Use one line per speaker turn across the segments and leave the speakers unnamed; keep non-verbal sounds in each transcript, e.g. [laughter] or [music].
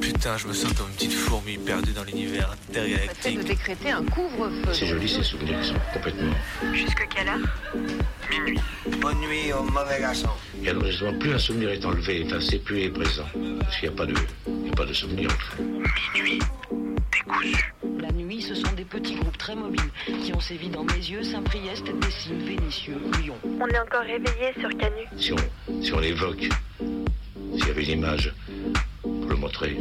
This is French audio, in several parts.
Putain, je me sens comme une petite fourmi perdue dans l'univers
Fait
intergalactique.
de décréter un couvre-feu.
C'est joli ces souvenirs qui sont complètement.
Jusque quelle heure?
Bonne nuit au mauvais garçon.
Et alors justement, plus un souvenir est enlevé, enfin c'est plus est présent. Parce qu'il n'y a pas de. Il n'y a pas de souvenir en fait.
Petits groupes très mobiles qui ont sévi dans mes yeux, Saint-Priest, Dessines, Vénitieux, Lyon.
On est encore réveillé sur Canu.
Si on, si on l'évoque, s'il y avait une image pour le montrer,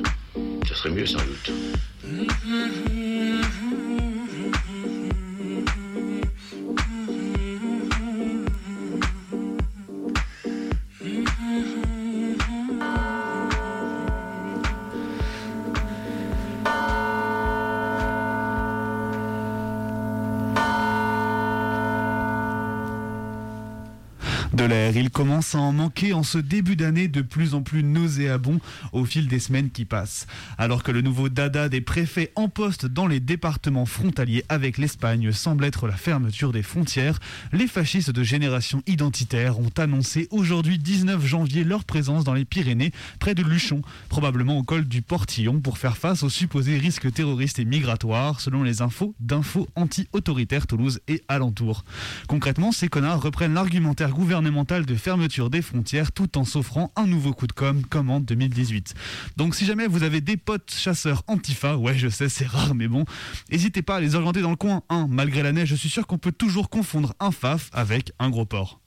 ce serait mieux sans doute.
De à en manquer en ce début d'année de plus en plus nauséabond au fil des semaines qui passent. Alors que le nouveau dada des préfets en poste dans les départements frontaliers avec l'Espagne semble être la fermeture des frontières, les fascistes de génération identitaire ont annoncé aujourd'hui 19 janvier leur présence dans les Pyrénées, près de Luchon, probablement au col du Portillon, pour faire face aux supposés risques terroristes et migratoires, selon les infos d'infos anti-autoritaires Toulouse et alentours. Concrètement, ces connards reprennent l'argumentaire gouvernemental de fermeture des frontières tout en s'offrant un nouveau coup de com' comme en 2018. Donc si jamais vous avez des potes chasseurs antifa, ouais je sais c'est rare mais bon, n'hésitez pas à les orienter dans le coin. Hein, malgré la neige, je suis sûr qu'on peut toujours confondre un faf avec un gros porc.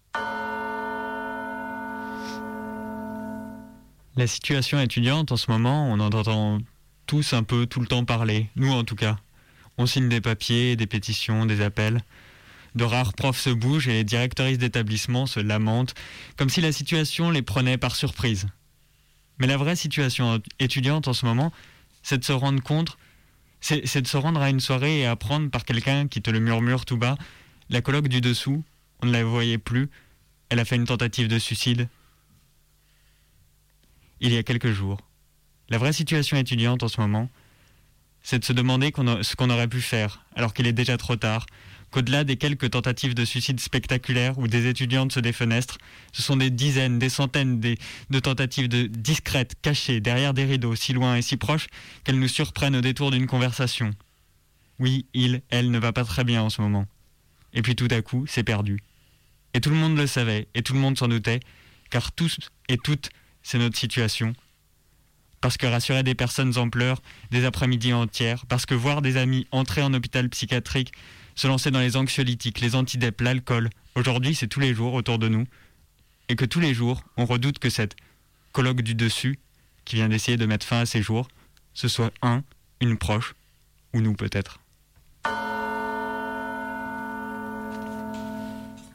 La situation étudiante en ce moment, on en entend tous un peu tout le temps parler, nous en tout cas. On signe des papiers, des pétitions, des appels. De rares profs se bougent et les directrices d'établissement se lamentent, comme si la situation les prenait par surprise. Mais la vraie situation étudiante en ce moment, c'est de se rendre compte, c'est de se rendre à une soirée et apprendre par quelqu'un qui te le murmure tout bas, la colloque du dessous, on ne la voyait plus, elle a fait une tentative de suicide, il y a quelques jours. La vraie situation étudiante en ce moment, c'est de se demander ce qu'on aurait pu faire, alors qu'il est déjà trop tard, qu'au-delà des quelques tentatives de suicide spectaculaires où des étudiantes se défenestrent, ce sont des dizaines, des centaines de tentatives discrètes, cachées, derrière des rideaux, si loin et si proches qu'elles nous surprennent au détour d'une conversation. Oui, il, elle ne va pas très bien en ce moment. Et puis tout à coup, c'est perdu. Et tout le monde le savait, et tout le monde s'en doutait, car tous et toutes, c'est notre situation. Parce que rassurer des personnes en pleurs des après-midi entières, parce que voir des amis entrer en hôpital psychiatrique, se lancer dans les anxiolytiques, les antidep, l'alcool, aujourd'hui c'est tous les jours autour de nous, et que tous les jours, on redoute que cette colloque du dessus, qui vient d'essayer de mettre fin à ces jours, ce soit un, une proche, ou nous peut-être.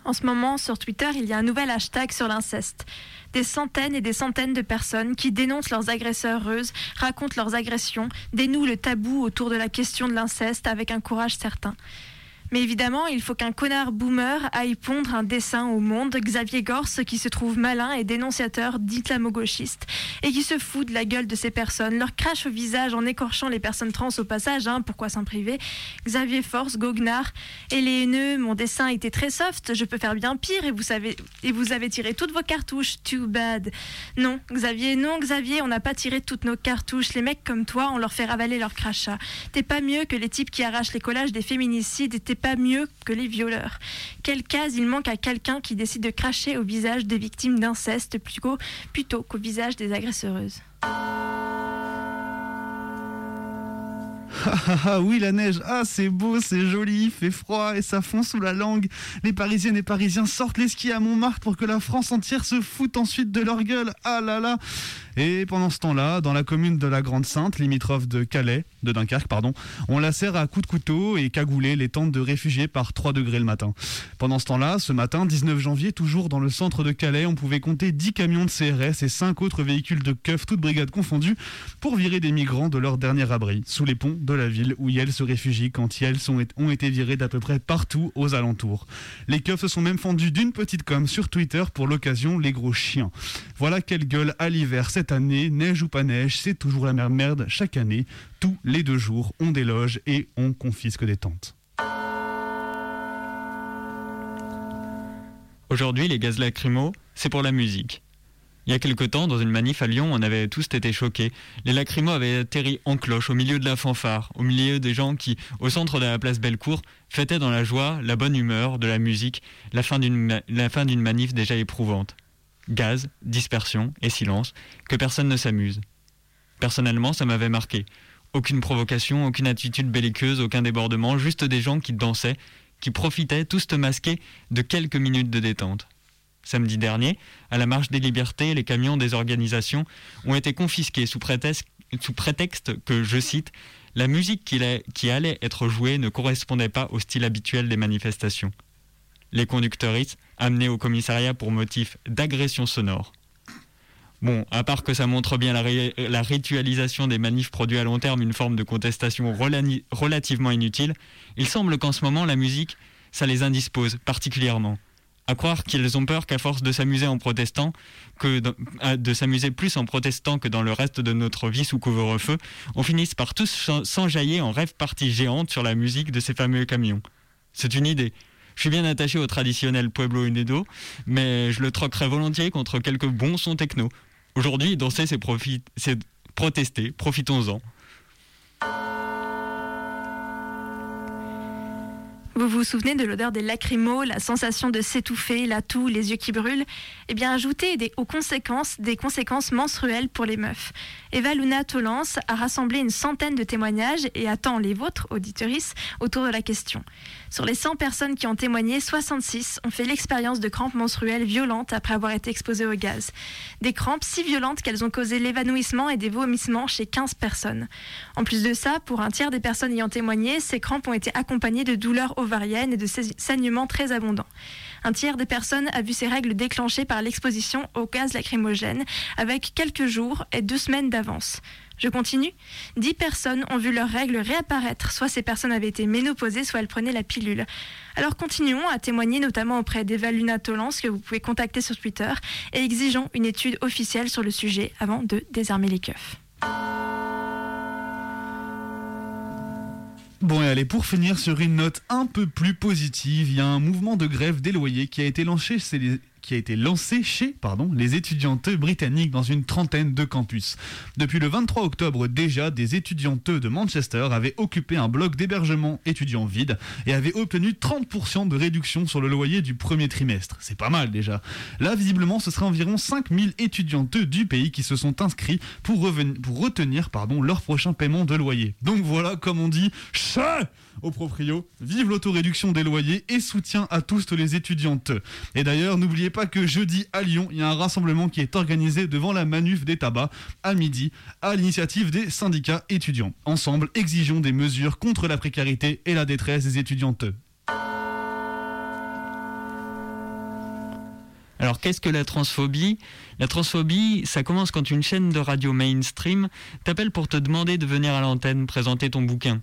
En ce moment, sur Twitter, il y a un nouvel hashtag sur l'inceste. Des centaines et des centaines de personnes qui dénoncent leurs agresseuses, racontent leurs agressions, dénouent le tabou autour de la question de l'inceste avec un courage certain. Mais évidemment, il faut qu'un connard boomer aille pondre un dessin au monde, Xavier Gorce, qui se trouve malin et dénonciateur d'islamo-gauchistes, et qui se fout de la gueule de ces personnes, leur crache au visage en écorchant les personnes trans au passage, hein, pourquoi s'en priver? Xavier Force, Goguenard, et les haineux, mon dessin était très soft, je peux faire bien pire, et vous, savez, et vous avez tiré toutes vos cartouches, too bad. Non, Xavier, non, Xavier, on n'a pas tiré toutes nos cartouches, les mecs comme toi, on leur fait ravaler leur crachat. T'es pas mieux que les types qui arrachent les collages des féminicides, pas mieux que les violeurs. Quelle case il manque à quelqu'un qui décide de cracher au visage des victimes d'inceste plutôt, qu'au visage des agresseuses
Ah ah oui la neige, ah c'est beau, c'est joli, il fait froid et ça fond sous la langue. Les Parisiennes et Parisiens sortent les skis à Montmartre pour que la France entière se foute ensuite de leur gueule. Ah là là Et pendant ce temps-là, dans la commune de la Grande Sainte, limitrophe de Calais, de Dunkerque pardon, on la serre à coups de couteau et cagoulé les tentes de réfugiés par 3 degrés le matin. Pendant ce temps-là, ce matin, 19 janvier, toujours dans le centre de Calais, on pouvait compter 10 camions de CRS et 5 autres véhicules de keuf, toutes brigades confondues, pour virer des migrants de leur dernier abri, sous les ponts de la ville où Yel se réfugie quand Yel ont été virés d'à peu près partout aux alentours. Les keufs se sont même fendus d'une petite com sur Twitter pour l'occasion, les gros chiens. Voilà quelle gueule à l'hiver cette année, neige ou pas neige, c'est toujours la merde chaque année. Tous les deux jours, on déloge et on confisque des tentes.
Aujourd'hui, les gaz lacrymaux, c'est pour la musique. Il y a quelque temps, dans une manif à Lyon, on avait tous été choqués. Les lacrymos avaient atterri en cloche, au milieu de la fanfare, au milieu des gens qui, au centre de la place Bellecour, fêtaient dans la joie, la bonne humeur, de la musique, la fin d'une manif déjà éprouvante. Gaz, dispersion et silence, que personne ne s'amuse. Personnellement, ça m'avait marqué. Aucune provocation, aucune attitude belliqueuse, aucun débordement, juste des gens qui dansaient, qui profitaient, tous masqués, de quelques minutes de détente. Samedi dernier, à la marche des libertés, les camions des organisations ont été confisqués sous prétexte, que, je cite, la musique qui, qui allait être jouée ne correspondait pas au style habituel des manifestations. Les conducteuristes amenés au commissariat pour motif d'agression sonore. Bon, à part que ça montre bien la, ritualisation des manifs produits à long terme, une forme de contestation relativement inutile, il semble qu'en ce moment la musique, ça les indispose particulièrement à croire qu'ils ont peur qu'à force de s'amuser en protestant, que de, s'amuser plus en protestant que dans le reste de notre vie sous couvre-feu, on finisse par tous s'enjailler en rêve partie géante sur la musique de ces fameux camions. C'est une idée. Je suis bien attaché au traditionnel Pueblo Unido, mais je le troquerai volontiers contre quelques bons sons techno. Aujourd'hui, danser, c'est protester, profitons-en.
Vous vous souvenez de l'odeur des lacrymos, la sensation de s'étouffer, la toux, les yeux qui brûlent? Eh bien, ajoutez aux conséquences des conséquences menstruelles pour les meufs. Eva Luna Tolance a rassemblé une centaine de témoignages et attend les vôtres, auditorices, autour de la question. Sur les 100 personnes qui ont témoigné, 66 ont fait l'expérience de crampes menstruelles violentes après avoir été exposées au gaz. Des crampes si violentes qu'elles ont causé l'évanouissement et des vomissements chez 15 personnes. En plus de ça, pour un tiers des personnes ayant témoigné, ces crampes ont été accompagnées de douleurs ovariennes et de saignements très abondants. Un tiers des personnes a vu ces règles déclenchées par l'exposition au gaz lacrymogène avec quelques jours et deux semaines d'avance. Je continue. Dix personnes ont vu leurs règles réapparaître. Soit ces personnes avaient été ménopausées, soit elles prenaient la pilule. Alors continuons à témoigner notamment auprès d'Eva Luna Tolance que vous pouvez contacter sur Twitter et exigeons une étude officielle sur le sujet avant de désarmer les keufs.
Bon et allez, pour finir sur une note un peu plus positive, il y a un mouvement de grève des qui a été lancé, qui a été lancé chez les étudiantes britanniques dans une trentaine de campus. Depuis le 23 octobre déjà, des étudiantes de Manchester avaient occupé un bloc d'hébergement étudiant vide et avaient obtenu 30% de réduction sur le loyer du premier trimestre. C'est pas mal déjà. Là, visiblement, ce serait environ 5000 étudiantes du pays qui se sont inscrits pour, pour retenir pardon, leur prochain paiement de loyer. Donc voilà, comme on dit, chat au proprio. Vive l'autoréduction des loyers et soutien à tous les étudiantes. Et d'ailleurs, n'oubliez pas que jeudi à Lyon, il y a un rassemblement qui est organisé devant la Manuf des tabacs à midi à l'initiative des syndicats étudiants. Ensemble, exigeons des mesures contre la précarité et la détresse des étudiantes.
Alors qu'est-ce que la transphobie? La transphobie, ça commence quand une chaîne de radio mainstream t'appelle pour te demander de venir à l'antenne présenter ton bouquin.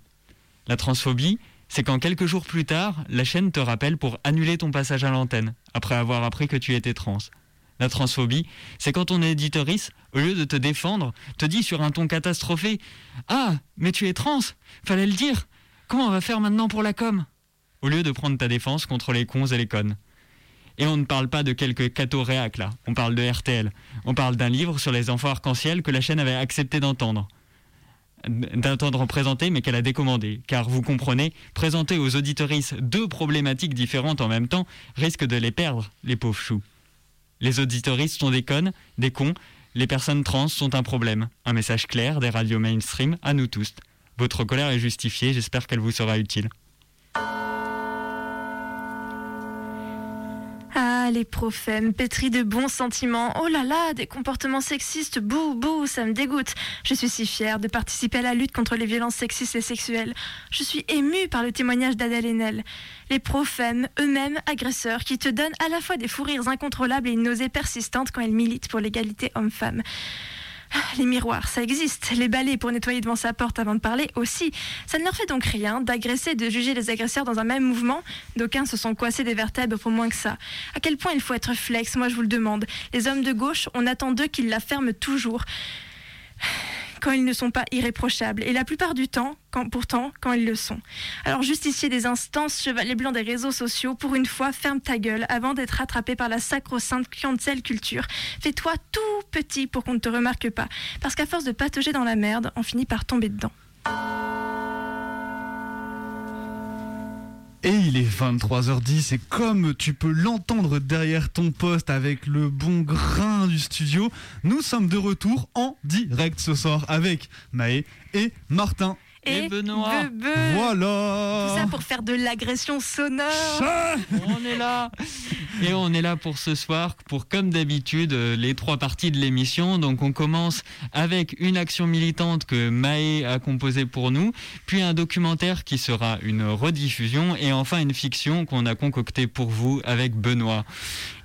La transphobie, c'est quand quelques jours plus tard, la chaîne te rappelle pour annuler ton passage à l'antenne, après avoir appris que tu étais trans. La transphobie, c'est quand ton éditorice, au lieu de te défendre, te dit sur un ton catastrophé Ah, mais tu es trans Fallait le dire Comment on va faire maintenant pour la com? Au lieu de prendre ta défense contre les cons et les connes. Et on ne parle pas de quelques cathos réac là, on parle de RTL. On parle d'un livre sur les enfants arc-en-ciel que la chaîne avait accepté d'entendre d'entendre présenter, mais qu'elle a décommandé. Car vous comprenez, présenter aux auditorices deux problématiques différentes en même temps risque de les perdre, les pauvres choux. Les auditoristes sont des connes, des cons, les personnes trans sont un problème. Un message clair des radios mainstream à nous tous. Votre colère est justifiée, j'espère qu'elle vous sera utile.
Les prophèmes, pétris de bons sentiments. Oh là là, des comportements sexistes, bouh, bouh, ça me dégoûte. Je suis si fière de participer à la lutte contre les violences sexistes et sexuelles. Je suis émue par le témoignage d'Adèle Haenel. Les prophèmes, eux-mêmes agresseurs, qui te donnent à la fois des fous rires incontrôlables et une nausée persistante quand ils militent pour l'égalité homme-femme. Les miroirs, ça existe. Les balais pour nettoyer devant sa porte avant de parler aussi. Ça ne leur fait donc rien d'agresser de juger les agresseurs dans un même mouvement. D'aucuns se sont coincés des vertèbres pour moins que ça. À quel point il faut être flex, moi je vous le demande. Les hommes de gauche, on attend d'eux qu'ils la ferment toujours quand ils ne sont pas irréprochables, et la plupart du temps, quand, pourtant, quand ils le sont. Alors, justicier des instances, chevalier blanc des réseaux sociaux, pour une fois, ferme ta gueule avant d'être attrapé par la sacro-sainte cancel culture. Fais-toi tout petit pour qu'on ne te remarque pas, parce qu'à force de patauger dans la merde, on finit par tomber dedans.
Et il est 23h10 et comme tu peux l'entendre derrière ton poste avec le bon grain du studio, nous sommes de retour en direct ce soir avec Maë et Martin.
Et Benoît.
Bebe.
Voilà
Tout ça pour faire de l'agression sonore.
On est là Et on est là pour ce soir, pour comme d'habitude, euh, les trois parties de l'émission. Donc on commence avec une action militante que Maë a composée pour nous, puis un documentaire qui sera une rediffusion, et enfin une fiction qu'on a concoctée pour vous avec Benoît.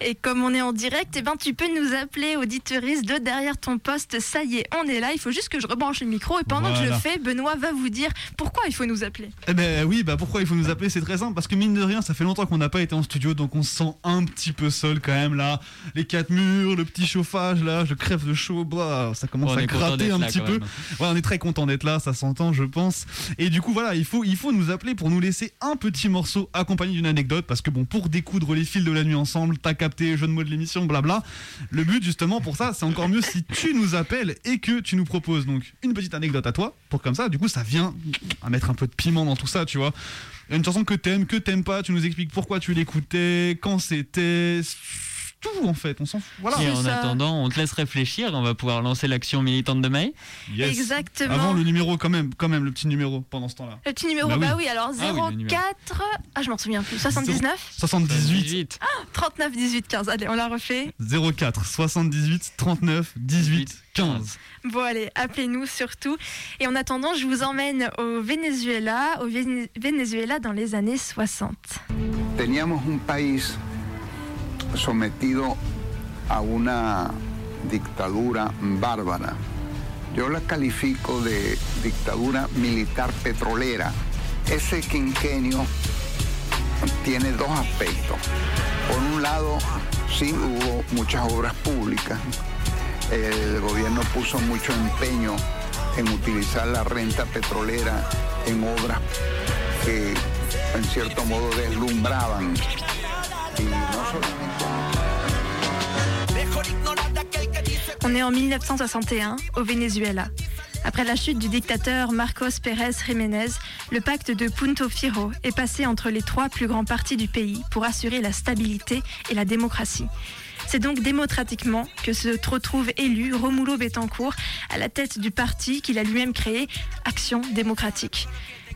Et comme on est en direct, eh ben, tu peux nous appeler auditeuriste de derrière ton poste. Ça y est, on est là. Il faut juste que je rebranche le micro. Et pendant que je le fais, Benoît va vous dire pourquoi il faut nous appeler.
Eh ben oui, bah pourquoi il faut nous appeler C'est très simple, parce que mine de rien, ça fait longtemps qu'on n'a pas été en studio, donc on se sent un petit peu seul quand même là. Les quatre murs, le petit chauffage là, je crève de chaud, bah, ça commence
On
à gratter un
là,
petit peu. Ouais, on est très content d'être là, ça s'entend, je pense. Et du coup, voilà, il faut, il faut nous appeler pour nous laisser un petit morceau accompagné d'une anecdote, parce que bon, pour découdre les fils de la nuit ensemble, t'as capté, jeu de mots de l'émission, blabla. Le but, justement, pour ça, c'est encore mieux si tu nous appelles et que tu nous proposes donc une petite anecdote à toi, pour comme ça, du coup, ça vient à mettre un peu de piment dans tout ça, tu vois. Une chanson que t'aimes, que t'aimes pas, tu nous expliques pourquoi tu l'écoutais, quand c'était. Tout en fait, on s'en fout. Voilà.
Et en
ça.
attendant, on te laisse réfléchir, on va pouvoir lancer l'action militante de Maë.
Yes.
Exactement.
Avant le numéro, quand même, quand même, le petit numéro pendant ce temps-là.
Le petit numéro,
Bah
bah
oui.
oui, alors
Ah oui, le numéro.
04. Ah, je m'en souviens plus. 79
78
18.
39 18 15. Allez, on l'a refait.
04 78 39 18 15.
Bon, allez, appelez-nous surtout. Et en attendant, je vous emmène au Venezuela, au Venezuela dans les années 60.
teníamos un país sometido a una dictadura bárbara. Yo la califico de dictadura militar petrolera. Ese quinquenio tiene dos aspectos. Por un lado, sí hubo muchas obras públicas. El gobierno puso mucho empeño en utilizar la renta petrolera en obras que en cierto modo deslumbraban. Y no solamente
On est en 1961 au Venezuela. Après la chute du dictateur Marcos Pérez Jiménez, le pacte de Punto Fijo est passé entre les trois plus grands partis du pays pour assurer la stabilité et la démocratie. C'est donc démocratiquement que se retrouve élu Romulo Betancourt à la tête du parti qu'il a lui-même créé, Action démocratique.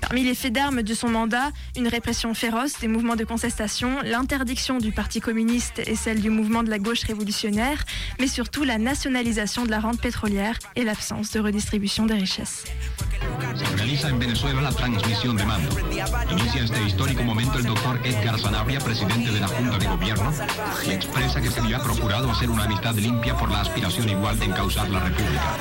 Parmi les faits d'armes de son mandat, une répression féroce des mouvements de contestation, l'interdiction du Parti communiste et celle du mouvement de la gauche révolutionnaire, mais surtout la nationalisation de la rente pétrolière et l'absence de redistribution des richesses.
Se realiza en Venezuela la transmisión de mando. Inicia este histórico momento el doctor Edgar Sanabria, presidente de la Junta de Gobierno, y expresa que se le ha procurado hacer una amistad limpia por la aspiración igual de encauzar la República.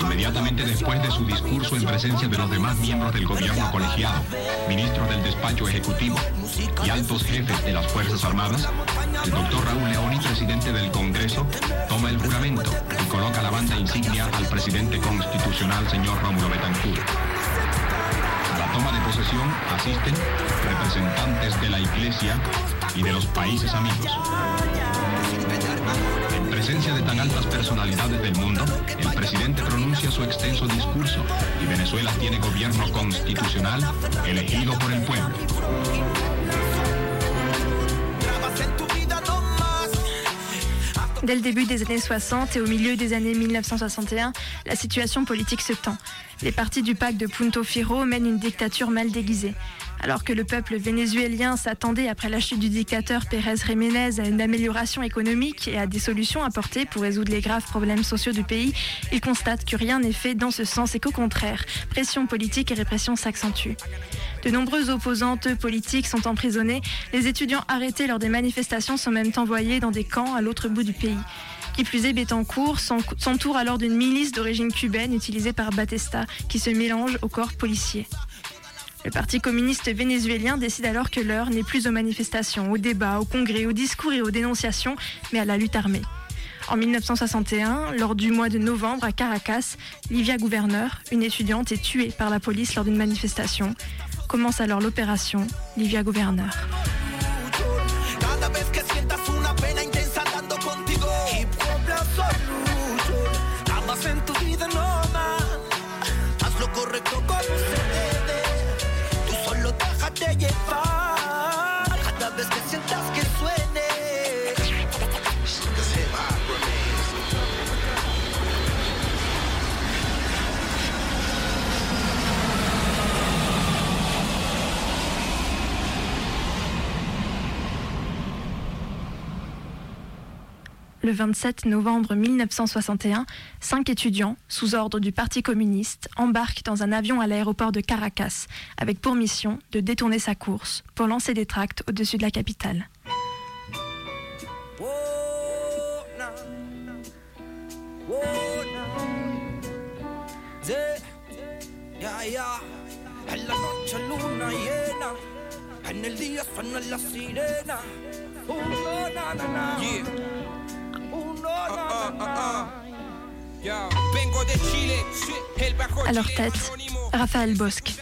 Inmediatamente después de su discurso en presencia de los demás miembros del gobierno colegiado, ministros del despacho ejecutivo y altos jefes de las Fuerzas Armadas, el doctor Raúl Leoni, presidente del Congreso, toma el juramento y coloca la banda insignia al presidente constitucional, señor Rómulo Betancourt. A la toma de posesión asisten representantes de la Iglesia y de los países amigos. En presencia de tan altas personalidades del mundo, el presidente pronuncia su extenso discurso y Venezuela tiene gobierno constitucional elegido por el pueblo.
Dès le début des années 60 et au milieu des années 1961, la situation politique se tend. Les partis du pacte de Punto Fijo mènent une dictature mal déguisée. Alors que le peuple vénézuélien s'attendait après la chute du dictateur Pérez Jiménez à une amélioration économique et à des solutions apportées pour résoudre les graves problèmes sociaux du pays, il constate que rien n'est fait dans ce sens et qu'au contraire, pression politique et répression s'accentuent. De nombreuses opposantes politiques sont emprisonnées, les étudiants arrêtés lors des manifestations sont même envoyés dans des camps à l'autre bout du pays. Qui plus est, Bettencourt s'en- s'entoure alors d'une milice d'origine cubaine utilisée par Batista, qui se mélange au corps policier. Le Parti communiste vénézuélien décide alors que l'heure n'est plus aux manifestations, aux débats, aux congrès, aux discours et aux dénonciations, mais à la lutte armée. En 1961, lors du mois de novembre à Caracas, Livia Gouverneur, une étudiante, est tuée par la police lors d'une manifestation. Commence alors l'opération Livia Gouverneur. Le 27 novembre 1961, cinq étudiants, sous ordre du Parti communiste, embarquent dans un avion à l'aéroport de Caracas, avec pour mission de détourner sa course pour lancer des tracts au-dessus de la capitale.
Yeah,
leur tête, Raphaël Bosque.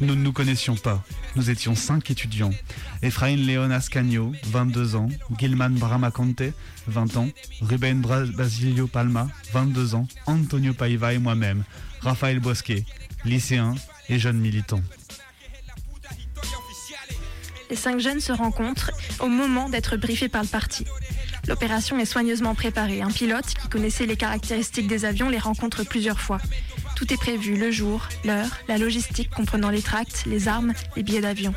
Nous ne nous connaissions pas. Nous étions cinq étudiants. Efraín León Ascanio, 22 ans. Gilman Bramaconte, 20 ans. Ruben Basilio Palma, 22 ans. Antonio Paiva et moi-même. Raphaël Bosquet, lycéen et jeune militant.
Les cinq jeunes se rencontrent au moment d'être briefés par le parti. L'opération est soigneusement préparée. Un pilote qui connaissait les caractéristiques des avions les rencontre plusieurs fois. Tout est prévu, le jour, l'heure, la logistique comprenant les tracts, les armes, les billets d'avion.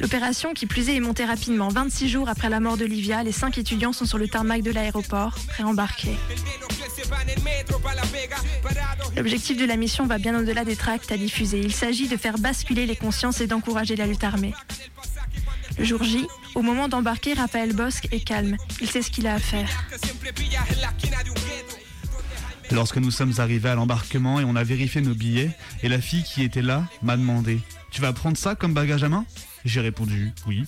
L'opération, qui plus est, est montée rapidement. 26 jours après la mort d'Olivia, les cinq étudiants sont sur le tarmac de l'aéroport, embarquer. L'objectif de la mission va bien au-delà des tracts à diffuser. Il s'agit de faire basculer les consciences et d'encourager la lutte armée. Le jour J, au moment d'embarquer, Raphaël Bosque est calme. Il sait ce qu'il a à faire.
Lorsque nous sommes arrivés à l'embarquement et on a vérifié nos billets, et la fille qui était là m'a demandé Tu vas prendre ça comme bagage à main? J'ai répondu Oui.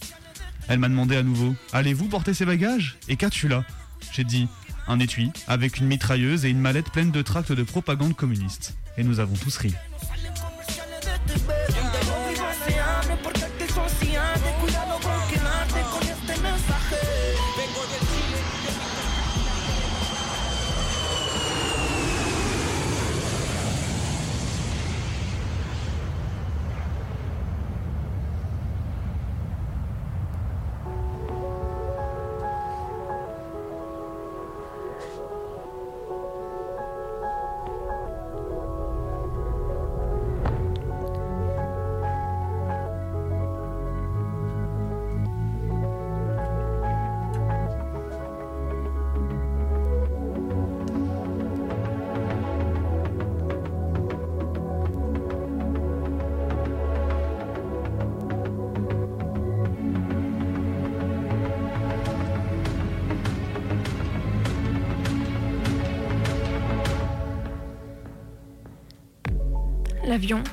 Elle m'a demandé à nouveau Allez-vous porter ces bagages? Et qu'as-tu là? J'ai dit Un étui, avec une mitrailleuse et une mallette pleine de tracts de propagande communiste. Et nous avons tous ri.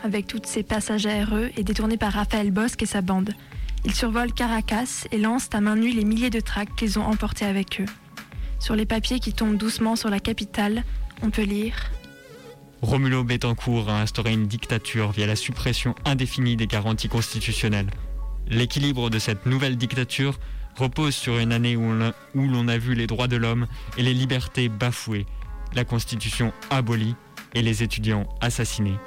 Avec toutes ses passagers heureux, est détourné par Raphaël Bosque et sa bande. Ils survolent Caracas et lancent à main nue les milliers de tracts qu'ils ont emportés avec eux. Sur les papiers qui tombent doucement sur la capitale, on peut lire
Romulo Betancourt a instauré une dictature via la suppression indéfinie des garanties constitutionnelles. L'équilibre de cette nouvelle dictature repose sur une année où l'on a vu les droits de l'homme et les libertés bafouées, la constitution abolie et les étudiants assassinés.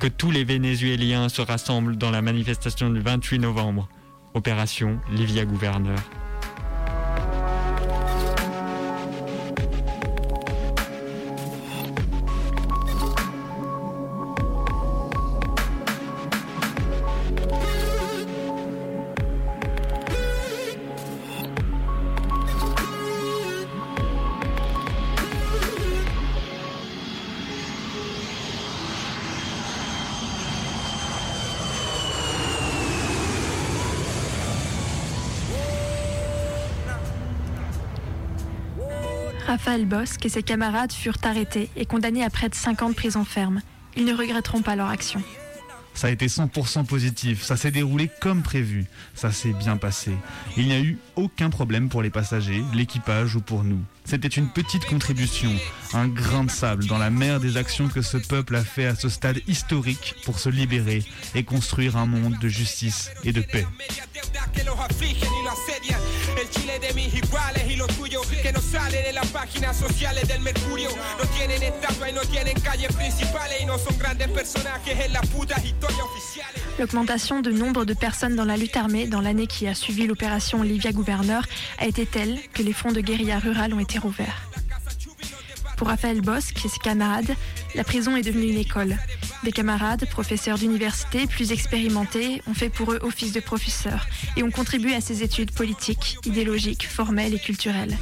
Que tous les Vénézuéliens se rassemblent dans la manifestation du 28 novembre. Opération Livia Gouverneur.
Raphaël Bosque et ses camarades furent arrêtés et condamnés à près de 5 ans de prison ferme. Ils ne regretteront pas leur action.
Ça a été 100% positif, ça s'est déroulé comme prévu, ça s'est bien passé. Il n'y a eu aucun problème pour les passagers, l'équipage ou pour nous. C'était une petite contribution, un grain de sable dans la mer des actions que ce peuple a fait à ce stade historique pour se libérer et construire un monde de justice et de paix.
L'augmentation de nombre de personnes dans la lutte armée dans l'année qui a suivi l'opération Olivia Gouverneur a été telle que les fonds de guérilla rurale ont été rouverts. Pour Raphaël Bosque et ses camarades, la prison est devenue une école. Des camarades, professeurs d'université plus expérimentés, ont fait pour eux office de professeurs et ont contribué à ces études politiques, idéologiques, formelles et culturelles.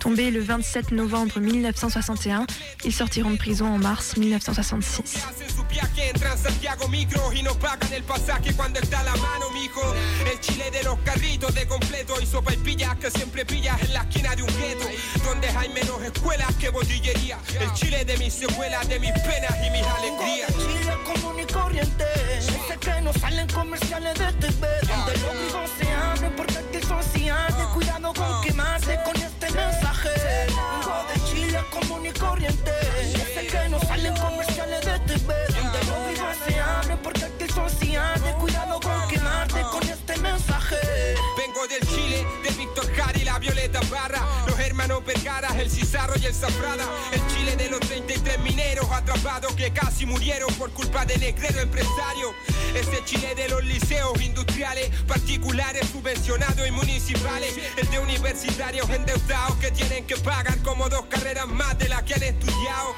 Tombés le 27 novembre 1961, ils sortiront de prison en mars 1966.
Hacen su viaje, entran Santiago Micro y no pagan el pasaje cuando está a la mano, mijo. El Chile de los carritos de completo y sopa y pillas que siempre pillas en la esquina de un gueto, donde hay menos escuelas que botillería. El Chile de mis secuelas, de mis penas y mis alegrías.
Chile común y corriente. Sé que no salen comerciales de TV. Donde los vivos se abren porque aquí son cianes. Cuidado con quemarse con este mensaje. Vengo de Chile común y corriente. Sé que no salen comerciales de TV. Donde los vivos se abren porque aquí son cianes. Cuidado con quemarte con este mensaje.
Vengo del Chile, de Víctor Jara y la Violeta Barra. Los hermanos Vergara, el Cizarro y el Zafrada. El Chile de los 33 mineros atrapados que casi murieron por culpa de negrero empresario. Ese Chile de los liceos industriales, particulares, subvencionados y municipales. El de universitarios endeudados que tienen que pagar como dos carreras más de las que han estudiado.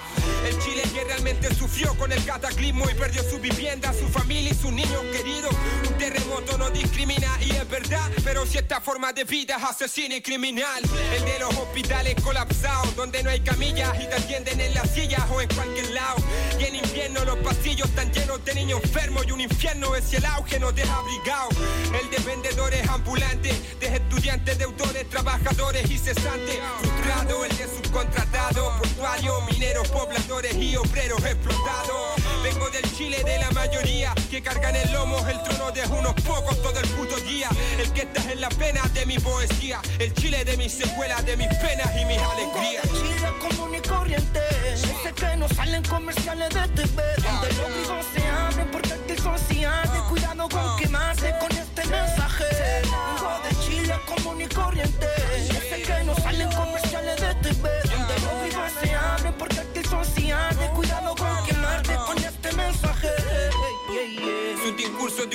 El Chile que realmente sufrió con el cataclismo y perdió su vivienda, su familia y sus niños queridos. Un terremoto no discrimina y es verdad, pero cierta forma de vida asesina y criminal. El de los hospitales colapsados, donde no hay camillas y te atienden en las sillas o en cualquier lado. Y en invierno los pasillos están llenos de niños enfermos y un infierno es si el auge no deja abrigado. El de vendedores ambulantes, de estudiantes, deudores, trabajadores y cesantes. Frustrado, el de subcontratados, portuarios, mineros, pobladores y obreros explotados. Vengo del Chile de la mayoría que cargan el lomo el trono de unos pocos todo el puto día. El que está en la pena de mi poesía, el Chile de mis secuelas, de mis penas y mis alegrías.
Chile común y corriente. Sé que no salen comerciales de TV. Donde los vivos se abren porque aquí son cianes. Cuidado con quemarse con este mensaje. De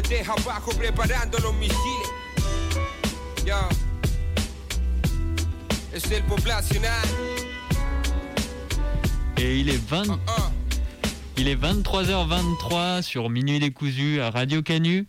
Desde abajo preparando los misiles. Ya. Es el poblacional.
Et il est 20... Il est 23h23 sur Minuit décousu à Radio Canu.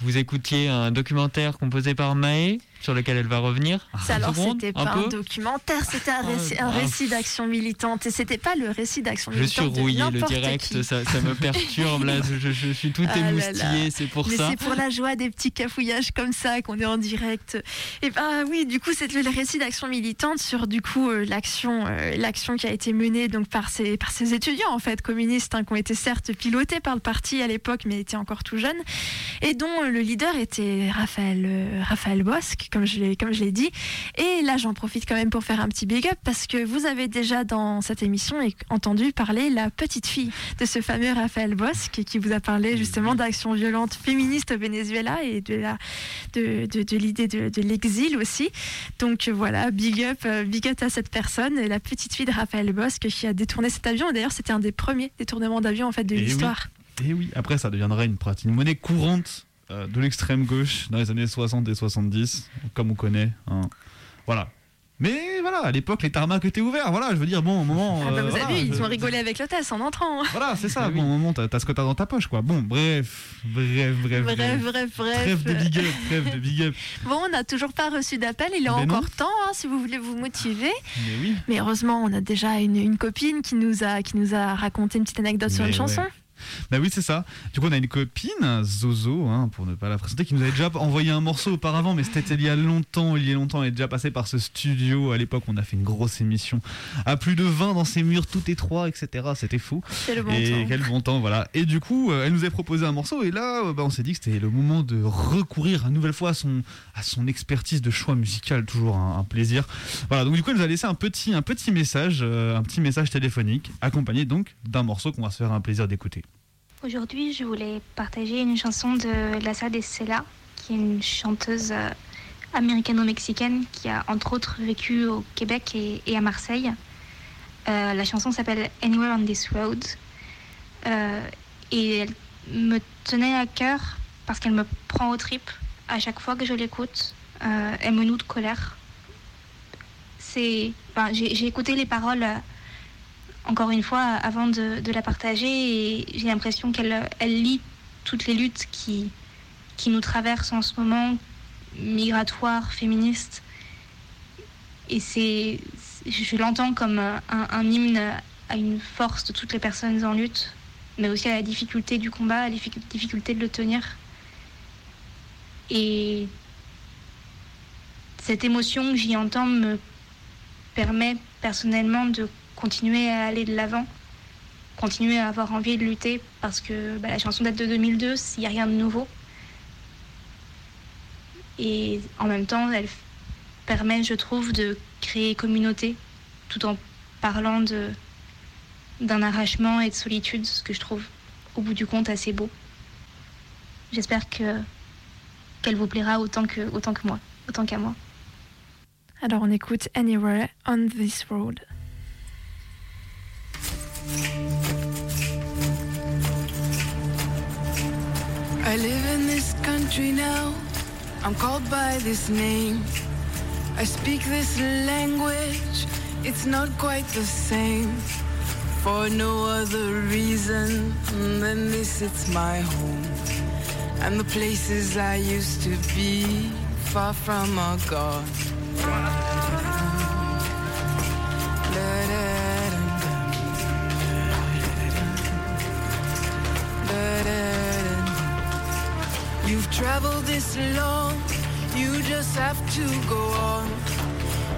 Vous écoutiez un documentaire composé par Maë, sur lequel elle va revenir.
Ça, alors, c'était
un
pas
peu
un documentaire, c'était un, récit, un
Ah,
récit d'action militante. Et c'était pas le récit d'action
Je suis
militante. de
rouillé, le
n'importe
direct,
qui.
ça, ça me [laughs] perturbe là, je, je suis tout
Ah
émoustillé, c'est pour
Mais
ça.
c'est pour la joie des petits cafouillages comme ça qu'on est en direct. Et ben oui, du coup, c'est le récit d'action militante sur du coup euh, l'action, euh, l'action qui a été menée donc par ces par ces étudiants en fait communistes hein, qui ont été certes pilotés par le parti à l'époque, mais étaient encore tout jeunes, et dont euh, le leader était Raphaël euh, Raphaël Bosque, comme je l'ai comme je l'ai dit. Et là, j'en profite quand même pour faire un petit big up parce que vous avez déjà dans cette émission entendu parler la petite fille de ce fameux Raphaël Bosque qui vous a parlé justement d'action violente féministe au Venezuela et de la de, de, de l'idée de, de l'exil aussi. Donc voilà, big up, euh, big up à cette personne, la petite fille de Raphaël Bosque qui a détourné cet avion. Et d'ailleurs, c'était un des premiers détournements d'avion en fait de
oui.
l'histoire.
Et oui, après ça deviendrait une pratique, une monnaie courante euh, de l'extrême gauche dans les années 60 et 70, comme on connaît. hein. Voilà. Mais voilà, à l'époque, les tarmacs étaient ouverts. Voilà, je veux dire, bon, au moment.
Ah bah,
euh,
vous
voilà,
avez vu, ils
je-
ont rigolé avec l'hôtesse en entrant.
Voilà, c'est ça.
Ah.
Bon, au moment, t'as ce que t'as dans ta poche, quoi. Bon, bref, bref, bref.
Bref, bref, bref.
Trêve de big up, trêve de big up.
Bon, on n'a toujours pas reçu d'appel, il est
Ben non.
encore temps hein, si vous voulez vous motiver.
Mais oui.
Mais heureusement, on a déjà une, une copine qui nous, a, qui nous a raconté une petite anecdote sur
Mais
une chanson.
Bah oui, c'est ça. Du coup, on a une copine, Zozo, hein, pour ne pas la présenter, qui nous avait déjà envoyé un morceau auparavant, mais c'était il y a longtemps. Il y a longtemps, elle est déjà passée par ce studio. À l'époque, on a fait une grosse émission à plus de 20 dans ces murs tout étroits, etc. C'était fou.
Le bon
et
temps.
quel bon temps, voilà. Et du coup, euh, elle nous a proposé un morceau, et là, euh, bah, on s'est dit que c'était le moment de recourir une nouvelle fois à son, à son expertise de choix musical, toujours un, un plaisir. Voilà, donc du coup, elle nous a laissé un petit, un petit message, euh, un petit message téléphonique, accompagné donc d'un morceau qu'on va se faire un plaisir d'écouter.
Aujourd'hui, je voulais partager une chanson de Lassa de Sela, qui est une chanteuse euh, américano-mexicaine qui a entre autres vécu au Québec et, à Marseille. Euh, la chanson s'appelle Anywhere on This Road Euh, et elle me tenait à cœur parce qu'elle me prend aux tripes à chaque fois que je l'écoute. Elle me noue de colère. C'est, j'ai écouté les paroles. Encore une fois, avant de, la partager, j'ai l'impression qu'elle elle lit toutes les luttes qui, nous traversent en ce moment, migratoires, féministes. Et c'est, je l'entends comme un, hymne à une force de toutes les personnes en lutte, mais aussi à la difficulté du combat, à la difficu- difficulté de le tenir. Et cette émotion que j'y entends me permet personnellement de continuer à aller de l'avant, continuer à avoir envie de lutter parce que bah, la chanson date de 2002, il n'y a rien de nouveau. Et en même temps, elle permet, je trouve, de créer communauté tout en parlant de d'un arrachement et de solitude, ce que je trouve au bout du compte assez beau. J'espère que qu'elle vous plaira autant que autant que moi, autant qu'à moi.
Alors on écoute Anywhere on This Road.
I live in this country now. I'm called by this name. I speak this language. It's not quite the same. For no other reason than this, it's my home. And the places I used to be far from are gone. Traveled this long, you just have to go on.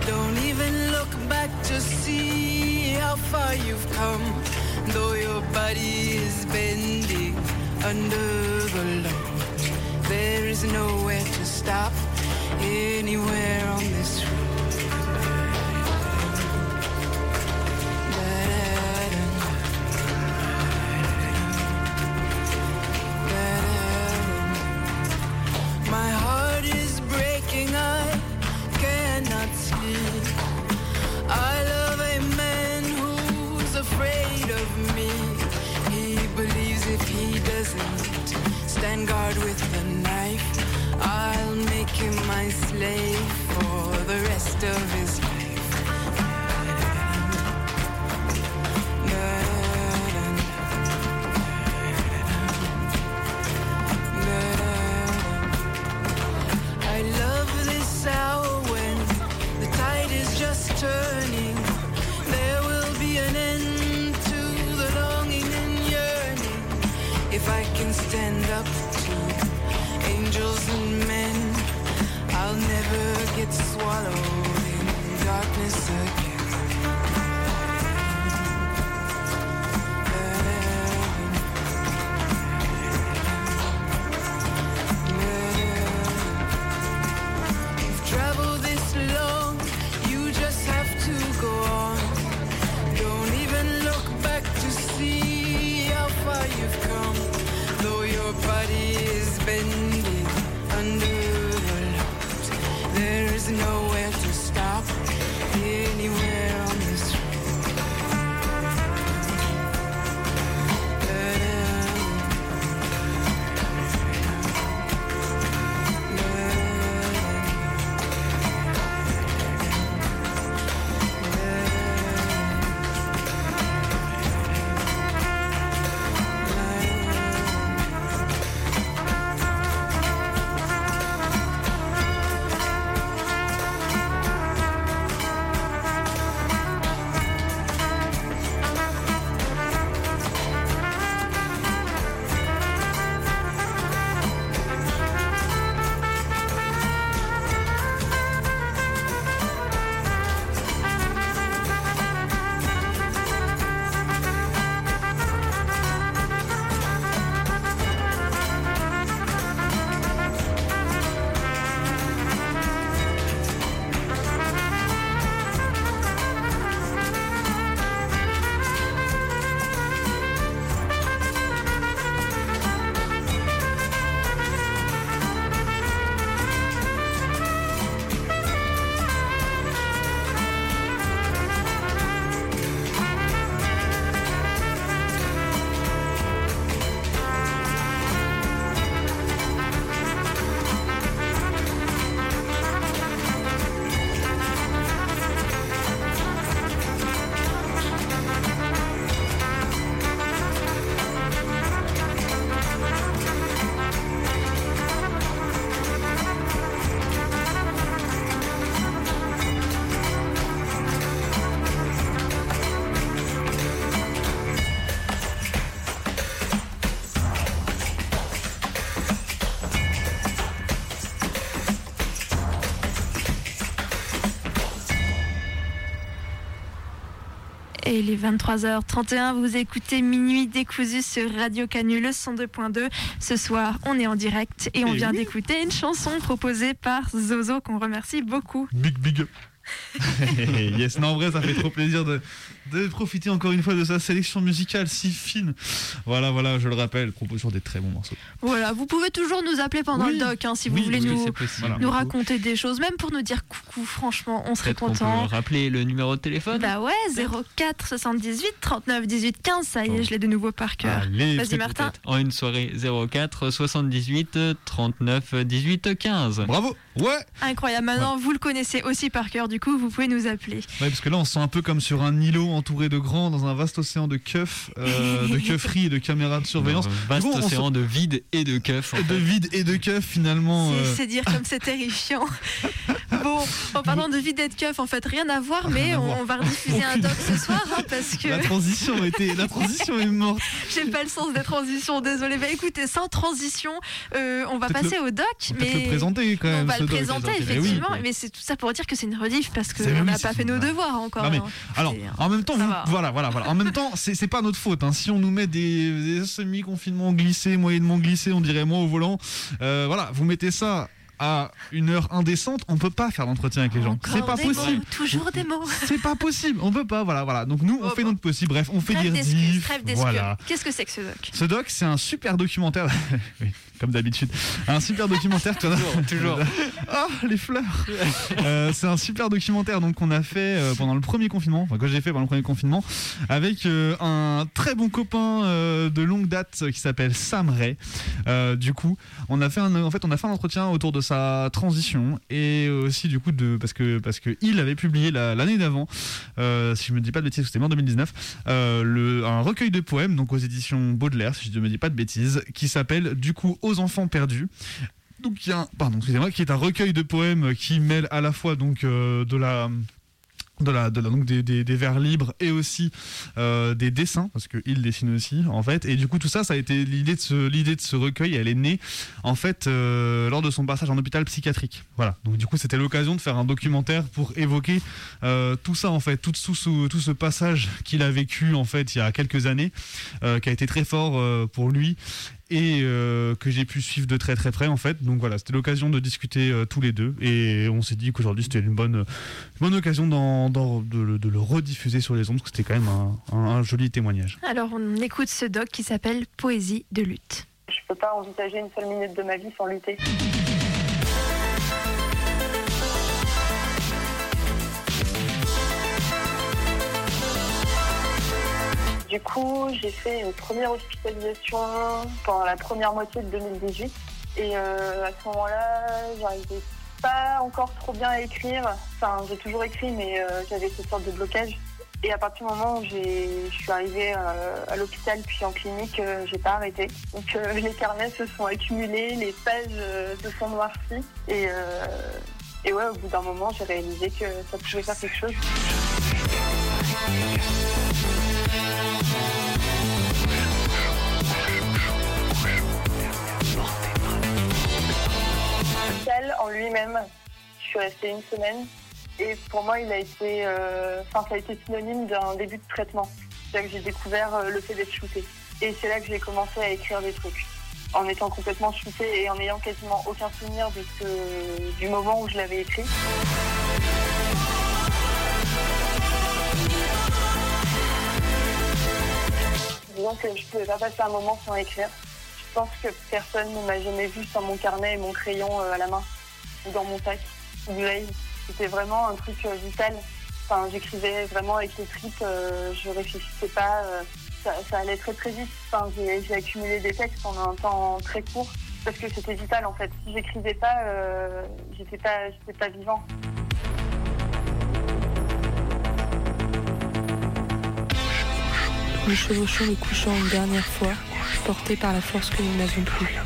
Don't even look back to see how far you've come. Though your body is bending under the load, there is nowhere to stop anywhere on this road. Guard with the knife, I'll make him my slave for the rest of his life. Can stand up to angels and men, I'll never get swallowed in darkness again.
Et il est 23h31, vous écoutez Minuit décousu sur Radio Canu le 102.2. Ce soir, on est en direct et on
Et
vient
oui.
d'écouter une chanson proposée par Zozo qu'on remercie beaucoup.
Big, big. [laughs] yes, non, en vrai, ça fait trop plaisir de, de profiter encore une fois de sa sélection musicale si fine. Voilà, voilà, je le rappelle, propose toujours des très bons morceaux.
Voilà, vous pouvez toujours nous appeler pendant
Oui.
le doc hein, si vous voulez nous.
Voilà.
raconter des choses, même pour nous dire coucou, franchement, on serait
Peut-être qu'on peut
content.
rappeler le numéro de téléphone
Bah ouais, 04 78 39 18 15, ça y est, je l'ai de nouveau par cœur.
Allez,
Vas-y
c'est
Martin.
En une soirée 04 78 39 18 15.
Bravo Ouais
Incroyable, maintenant vous le connaissez aussi par cœur, du coup vous pouvez nous appeler.
Ouais, parce que là, on se sent un peu comme sur un îlot entouré de grands dans un vaste océan de keufs, euh, de [laughs] keufferie et de caméras de surveillance.
Un vaste
coup, se-
océan de vide et de keufs. en
de
fait.
vide et de keufs finalement.
C'est-
euh,
dire comme c'est terrifiant. [laughs] bon, en parlant de vide et de keuf, en fait, rien à voir, mais
à
on,
voir.
on va rediffuser un doc ce soir hein, parce que
La transition était, la transition est morte. [laughs]
j'ai pas le sens des transitions, désolé. Bah écoutez, sans transition, euh, on va passer
le-
au doc. Mais
le présenter quand même.
on va
ce
le
doc.
présenter,
oui.
effectivement, mais c'est tout ça pour dire que c'est une rediff parce qu'on
oui,
n'a pas fait nos devoirs encore.
Non, mais,
hein.
alors, en même temps, vous- voilà, voilà, voilà. En même temps, c'est c'est pas notre faute. hein. Si on nous met des, des semi-confinements glissés, moyennement glissés, on dirait moi au volant. Euh, voilà, vous mettez ça à une heure indécente, on peut pas faire d'entretien avec les gens. C'est pas
des
possible.
mots, toujours des mots.
C'est pas possible. On peut pas. Voilà, voilà. Donc nous, on fait notre possible. Bref, on fait
Trêve
des rediffs. Voilà.
Qu'est-ce que c'est que ce doc?
Ce doc, c'est un super documentaire. [laughs] oui, comme d'habitude. Un super documentaire qu'on a.
toujours. [laughs]
Ah, les fleurs Euh, C'est un super documentaire donc qu'on a fait euh, pendant le premier confinement, enfin que j'ai fait pendant le premier confinement, avec euh, un très bon copain euh, de longue date qui s'appelle Sam Ray. Euh, du coup, on a fait un, en fait, on a fait un entretien autour de sa transition et aussi du coup de parce que parce que il avait publié la- l'année d'avant, euh, si je me dis pas de bêtises, c'était en 2019, euh, le, un recueil de poèmes donc aux éditions Baudelaire, si je ne me dis pas de bêtises, qui s'appelle du coup Aux enfants perdus. Donc il y a un, pardon, excusez-moi, qui est un recueil de poèmes qui mêle à la fois donc euh, de la de la, de donc des, vers libres et aussi euh, des dessins parce qu'il dessine aussi en fait. Et du coup tout ça ça a été l'idée de ce l'idée de ce recueil elle est née en fait euh, lors de son passage en hôpital psychiatrique. Voilà. Donc du coup c'était l'occasion de faire un documentaire pour évoquer euh, tout ça en fait. Tout, tout, ce, tout ce passage qu'il a vécu en fait il y a quelques années qui a été très fort pour lui et euh, que j'ai pu suivre de très très près en fait. Donc voilà, c'était l'occasion de discuter euh, tous les deux et on s'est dit qu'aujourd'hui c'était une bonne, une bonne occasion de, le- de le rediffuser sur les ondes parce que c'était quand même un, un- un joli témoignage.
Alors on écoute ce doc qui s'appelle Poésie de lutte.
Je peux pas envisager une seule minute de ma vie sans lutter. Du coup, j'ai fait une première hospitalisation pendant la première moitié de 2018. Et euh, à ce moment-là, j'arrivais pas encore trop bien à écrire. Enfin, j'ai toujours écrit, mais euh, j'avais cette sorte de blocage. Et à partir du moment où je suis arrivée euh, à l'hôpital puis en clinique, euh, j'ai pas arrêté. Donc les carnets se sont accumulés, les pages se sont noircies. Et, et ouais, au bout d'un moment, j'ai réalisé que ça pouvait faire quelque chose. En lui-même, je suis restée une semaine. Et pour moi, il a été, euh, ça a été synonyme d'un début de traitement. C'est là que j'ai découvert euh, le fait d'être shootée. Et c'est là que j'ai commencé à écrire des trucs. En étant complètement shootée et en n'ayant quasiment aucun souvenir du moment où je l'avais écrit. Disons que je ne pouvais pas passer un moment sans écrire. Je pense que personne ne m'a jamais vu sans mon carnet et mon crayon euh, à la main dans mon sac. C'était vraiment un truc euh, vital. Enfin, j'écrivais vraiment avec les tripes, euh, je réfléchissais pas, euh, ça, allait très très vite. Enfin, j'ai j'ai accumulé des textes en un temps très court parce que c'était vital en fait. Si j'écrivais pas, euh, j'étais pas, j'étais pas vivant.
Nous chevauchons le couchant une dernière fois, portés par la force que nous n'avons plus.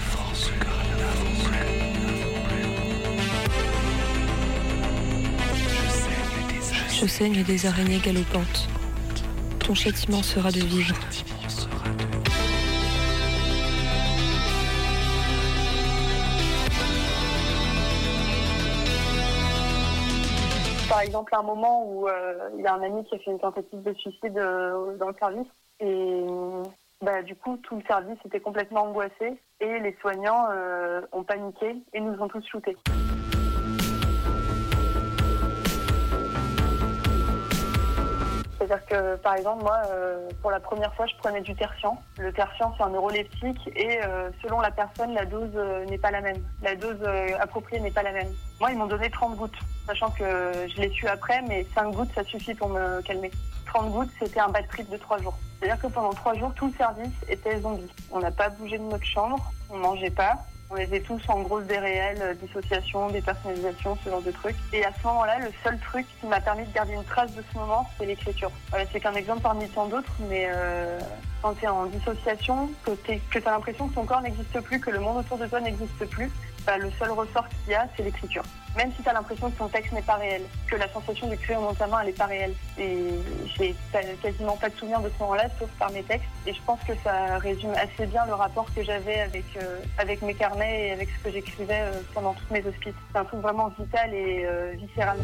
Je saigne des araignées galopantes. Ton châtiment sera de vivre.
par exemple un moment où euh, il y a un ami qui a fait une tentative de suicide euh, dans le service et bah, du coup tout le service était complètement angoissé et les soignants euh, ont paniqué et nous ont tous shootés. C'est-à-dire que, par exemple, moi, euh, pour la première fois, je prenais du tertian. Le tertian, c'est un neuroleptique et euh, selon la personne, la dose euh, n'est pas la même. La dose appropriée n'est pas la même. Moi, ils m'ont donné 30 gouttes, sachant que je l'ai su après, mais 5 gouttes, ça suffit pour me calmer. 30 gouttes, c'était un bad trip de 3 jours. C'est-à-dire que pendant 3 jours, tout le service était zombie. On n'a pas bougé de notre chambre, on mangeait pas. On était tous en grosse déréelle, euh, dissociation, dépersonnalisation, ce genre de trucs. Et à ce moment-là, le seul truc qui m'a permis de garder une trace de ce moment, c'est l'écriture. C'est qu'un exemple parmi tant d'autres, mais euh, quand tu es en dissociation, que tu as l'impression que ton corps n'existe plus, que le monde autour de toi n'existe plus, bah, le seul ressort qu'il y a, c'est l'écriture. Même si tu as l'impression que ton texte n'est pas réel, que la sensation d'écrire dans ta main, elle n'est pas réelle. Et j'ai quasiment pas de souvenir de ce moment-là, sauf par mes textes. Et je pense que ça résume assez bien le rapport que j'avais avec, euh, avec mes carnets et avec ce que j'écrivais euh, pendant toutes mes hospices. C'est un truc vraiment vital et euh, viscéral.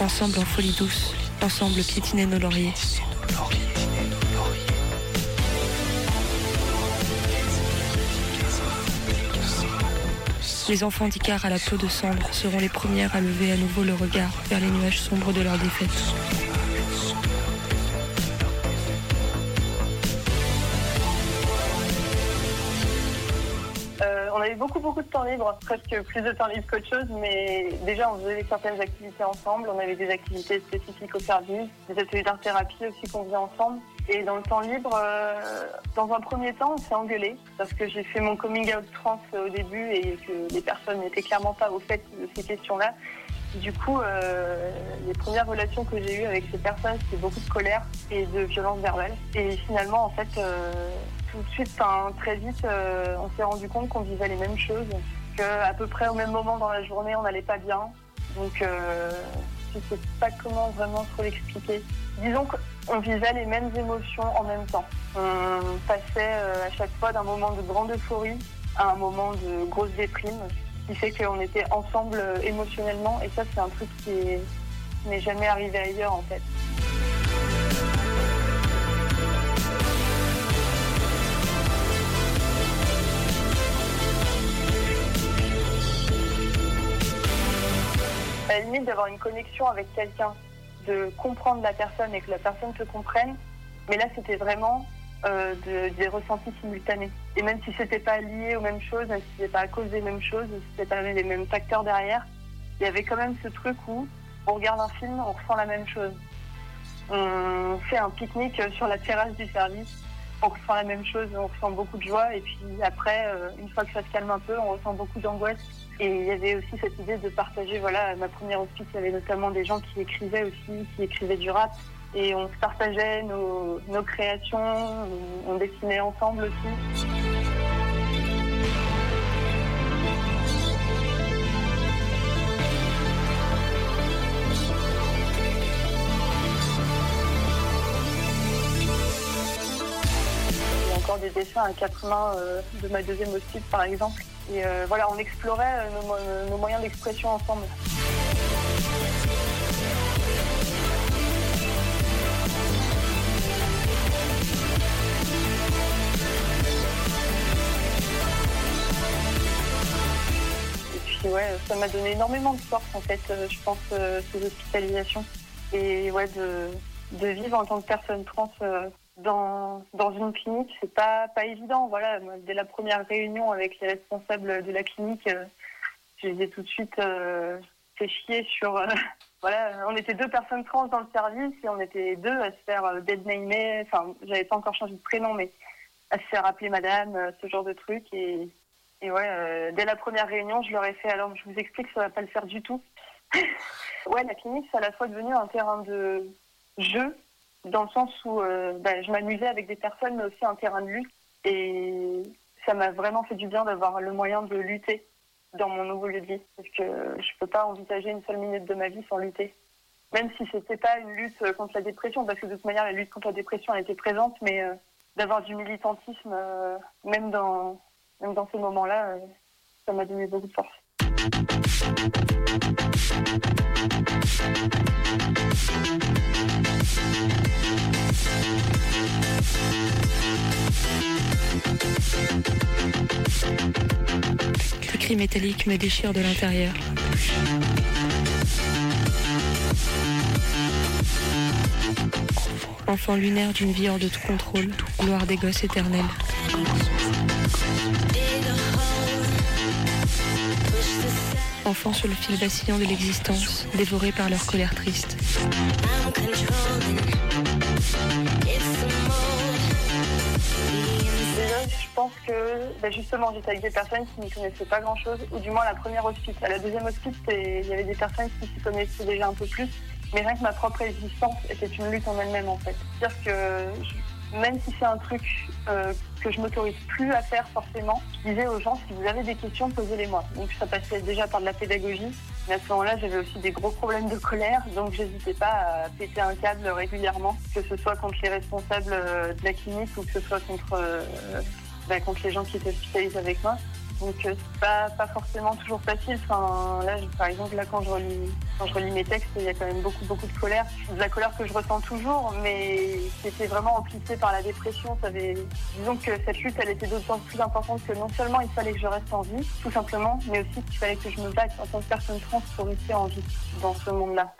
Ensemble en folie douce, ensemble piétiner nos lauriers. Les enfants d'Icar à la peau de cendre seront les premières à lever à nouveau le regard vers les nuages sombres de leur défaite.
Euh, on avait beaucoup beaucoup de temps libre, presque plus de temps libre qu'autre chose, mais déjà on faisait certaines activités ensemble, on avait des activités spécifiques au service, des ateliers d'art-thérapie aussi qu'on faisait ensemble. Et dans le temps libre, euh, dans un premier temps, on s'est engueulé parce que j'ai fait mon coming out trans au début et que les personnes n'étaient clairement pas au fait de ces questions-là. Du coup, euh, les premières relations que j'ai eues avec ces personnes, c'était beaucoup de colère et de violence verbale. Et finalement, en fait, euh, tout de suite, très vite, euh, on s'est rendu compte qu'on vivait les mêmes choses, qu'à peu près au même moment dans la journée, on n'allait pas bien. Donc, euh, je sais pas comment vraiment trop l'expliquer. Disons qu'on vivait les mêmes émotions en même temps. On passait euh, à chaque fois d'un moment de grande euphorie à un moment de grosse déprime, ce qui fait qu'on était ensemble euh, émotionnellement. Et ça, c'est un truc qui n'est jamais arrivé ailleurs, en fait. La limite d'avoir une connexion avec quelqu'un, de comprendre la personne et que la personne te comprenne. Mais là, c'était vraiment euh, de- des ressentis simultanés. Et même si c'était pas lié aux mêmes choses, même si c'était pas à cause des mêmes choses, si c'était pas les mêmes facteurs derrière, il y avait quand même ce truc où on regarde un film, on ressent la même chose. On fait un pique-nique sur la terrasse du service, on ressent la même chose, on ressent beaucoup de joie. Et puis après, euh, une fois que ça se calme un peu, on ressent beaucoup d'angoisse. Et il y avait aussi cette idée de partager, voilà, ma première hospice, il y avait notamment des gens qui écrivaient aussi, qui écrivaient du rap. Et on se partageait nos, créations, on, dessinait ensemble aussi. Encore des dessins à quatre mains euh, de ma deuxième hospice, par exemple. Et euh, voilà, on explorait euh, nos, mo- nos moyens d'expression ensemble. Et puis ouais, ça m'a donné énormément de force en fait, euh, je pense, euh, ces hospitalisations. Et ouais, de, de vivre en tant que personne trans euh, dans, dans une clinique, c'est pas, pas évident. Voilà, moi, dès la première réunion avec les responsables de la clinique, euh, je les ai tout de suite euh, fait chier sur. euh, [laughs] voilà, on était deux personnes trans dans le service et on était deux à se faire deadnamer. Enfin, j'avais pas encore changé de prénom, mais à se faire appeler madame, ce genre de truc. Et, et ouais, dès la première réunion, je leur ai fait alors je vous explique, ça va pas le faire du tout. [laughs] ouais, la clinique, c'est à la fois devenu un terrain de jeu, dans le sens où euh, bah, je m'amusais avec des personnes, mais aussi un terrain de lutte. Et ça m'a vraiment fait du bien d'avoir le moyen de lutter dans mon nouveau lieu de vie. Parce que je peux pas envisager une seule minute de ma vie sans lutter. Même si c'était pas une lutte euh, contre la dépression, parce que de toute manière, la lutte contre la dépression, elle était présente, mais euh, d'avoir du militantisme, même dans, même dans ces moments-là, ça m'a donné beaucoup de force.
Le cri métallique me déchire de l'intérieur. Enfant lunaire d'une vie hors de tout contrôle, gloire des gosses éternels. Enfants sur le fil vacillant de l'existence, dévorés par leur colère triste.
Je pense que bah, justement, j'étais avec des personnes qui ne connaissaient pas grand-chose, ou du moins la première hospice. À la deuxième hospice, il y avait des personnes qui s'y connaissaient déjà un peu plus, mais rien que ma propre existence était une lutte en elle-même en fait. C'est-à-dire que même si c'est un truc euh, que je m'autorise plus à faire forcément, je disais aux gens si vous avez des questions, posez-les-moi. Donc ça passait déjà par de la pédagogie. Mais à ce moment-là, j'avais aussi des gros problèmes de colère, donc j'hésitais pas à péter un câble régulièrement, que ce soit contre les responsables euh, de la clinique ou que ce soit contre, euh, bah, contre les gens qui étaient hospitalisés avec moi. Donc euh, c'est pas, pas forcément toujours facile. Enfin, là, par exemple, là quand je relis quand je relis mes textes, il y a quand même beaucoup beaucoup de colère, de la colère que je ressens toujours, mais qui était vraiment amplifiée par la dépression. Ça avait- disons que cette lutte, elle était d'autant plus importante que non seulement il fallait que je reste en vie, tout simplement, mais aussi qu'il fallait que je me batte en tant que personne trans pour rester en vie dans ce monde-là.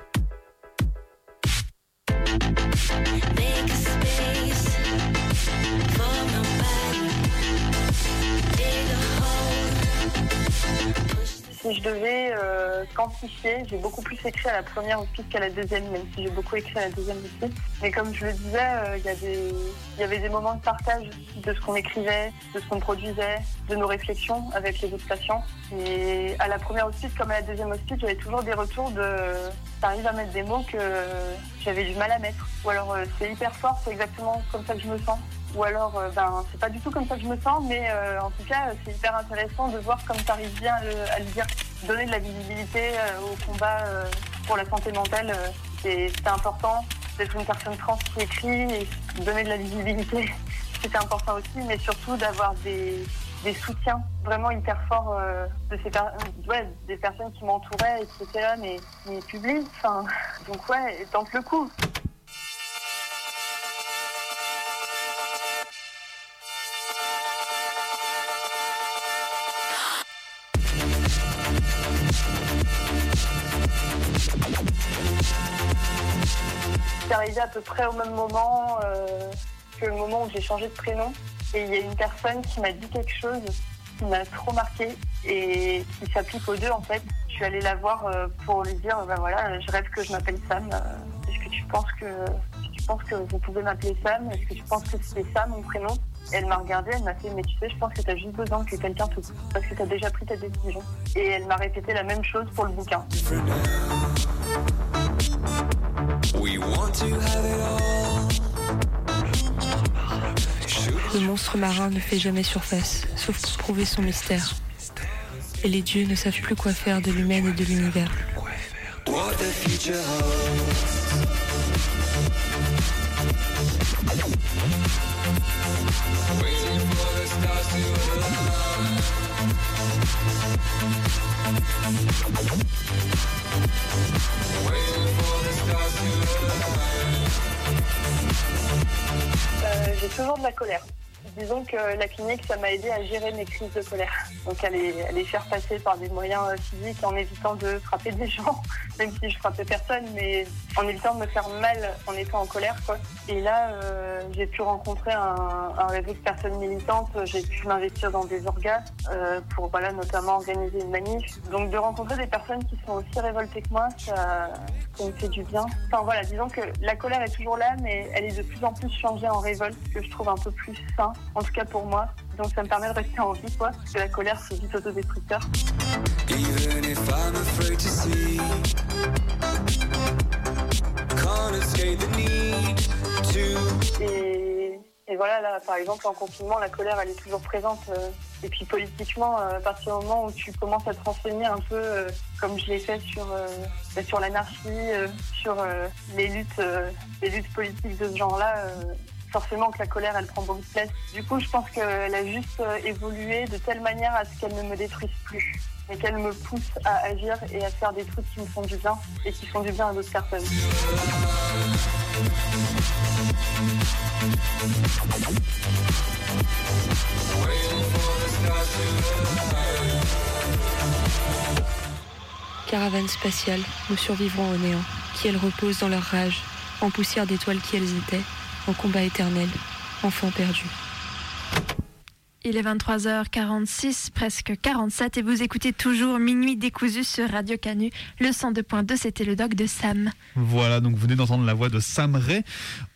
Je devais euh, quantifier, j'ai beaucoup plus écrit à la première hospice qu'à la deuxième, même si j'ai beaucoup écrit à la deuxième hospice. Mais comme je le disais, euh, il y avait- il y avait des moments de partage de ce qu'on écrivait, de ce qu'on produisait, de nos réflexions avec les autres patients. Et à la première hospice comme à la deuxième hospice, j'avais toujours des retours de t'arrives à mettre des mots que j'avais du mal à mettre. Ou alors euh, c'est hyper fort, c'est exactement comme ça que je me sens. Ou alors, euh, ben, c'est pas du tout comme ça que je me sens, mais euh, en tout cas, c'est hyper intéressant de voir comme tu arrives bien à le, à le dire. Donner de la visibilité au combat pour la santé mentale, c'est important. D'être une personne trans qui écrit et donner de la visibilité, [laughs] c'était important aussi, mais surtout d'avoir des, des soutiens vraiment hyper forts euh, de ces ouais, des personnes qui m'entouraient, etc. Mais, mais publient, enfin, [laughs] donc ouais, tente le coup. C'est arrivé à peu près au même moment euh, que le moment où j'ai changé de prénom. Et il y a une personne qui m'a dit quelque chose qui m'a trop marqué et qui s'applique aux deux en fait. Je suis allée la voir euh, pour lui dire, ben voilà, je rêve que je m'appelle Sam. Euh, Est-ce que tu penses que tu penses que vous pouvez m'appeler Sam Est-ce que tu penses que c'est ça mon prénom? Elle m'a regardée, elle m'a fait, mais tu sais, je pense que tu as juste besoin que quelqu'un te parce que tu as déjà pris ta décision. Et elle m'a répété la même chose pour le bouquin.
Le monstre marin ne fait jamais surface, sauf pour prouver son mystère. Et les dieux ne savent plus quoi faire de l'humaine et de l'univers.
Euh, j'ai toujours de la colère. Disons que la clinique, ça m'a aidé à gérer mes crises de colère. Donc à les, faire passer par des moyens euh, physiques en évitant de frapper des [laughs] gens, même si je frappais personne, mais en évitant de me faire mal en étant en colère. Quoi. Et là, euh, j'ai pu rencontrer un, un réseau de personnes militantes, j'ai pu m'investir dans des orgas euh, pour voilà, notamment organiser une manif. Donc de rencontrer des personnes qui sont aussi révoltées que moi, ça, ça me fait du bien. Enfin voilà, disons que la colère est toujours là, mais elle est de plus en plus changée en révolte, ce que je trouve un peu plus sain, en tout cas pour moi. Donc ça me permet de rester en vie, quoi, parce que la colère, c'est vite autodestructeur.
Even if I'm afraid to see, can't escape the need to.
Et, et voilà, là, par exemple, en confinement, la colère, elle est toujours présente. euh, et puis politiquement, euh, à partir du moment où tu commences à te renseigner un peu, euh, comme je l'ai fait sur, bah, sur l'anarchie, sur les, luttes, les luttes politiques de ce genre-là, forcément que la colère, elle prend beaucoup de place. Du coup, je pense qu'elle a juste euh, évolué de telle manière à ce qu'elle ne me détruise plus, mais qu'elle me pousse à agir et à faire des trucs qui me font du bien et qui font du bien à d'autres personnes.
Caravane spatiale, nous survivrons au néant, qui elles reposent dans leur rage, en poussière d'étoiles qui elles étaient, en combat éternel, enfants perdus.
Il est 23h46, presque 47, et vous écoutez toujours Minuit décousu sur Radio Canu. Le 102.2, c'était le doc de Sam.
Voilà, donc vous venez d'entendre la voix de Sam Ray,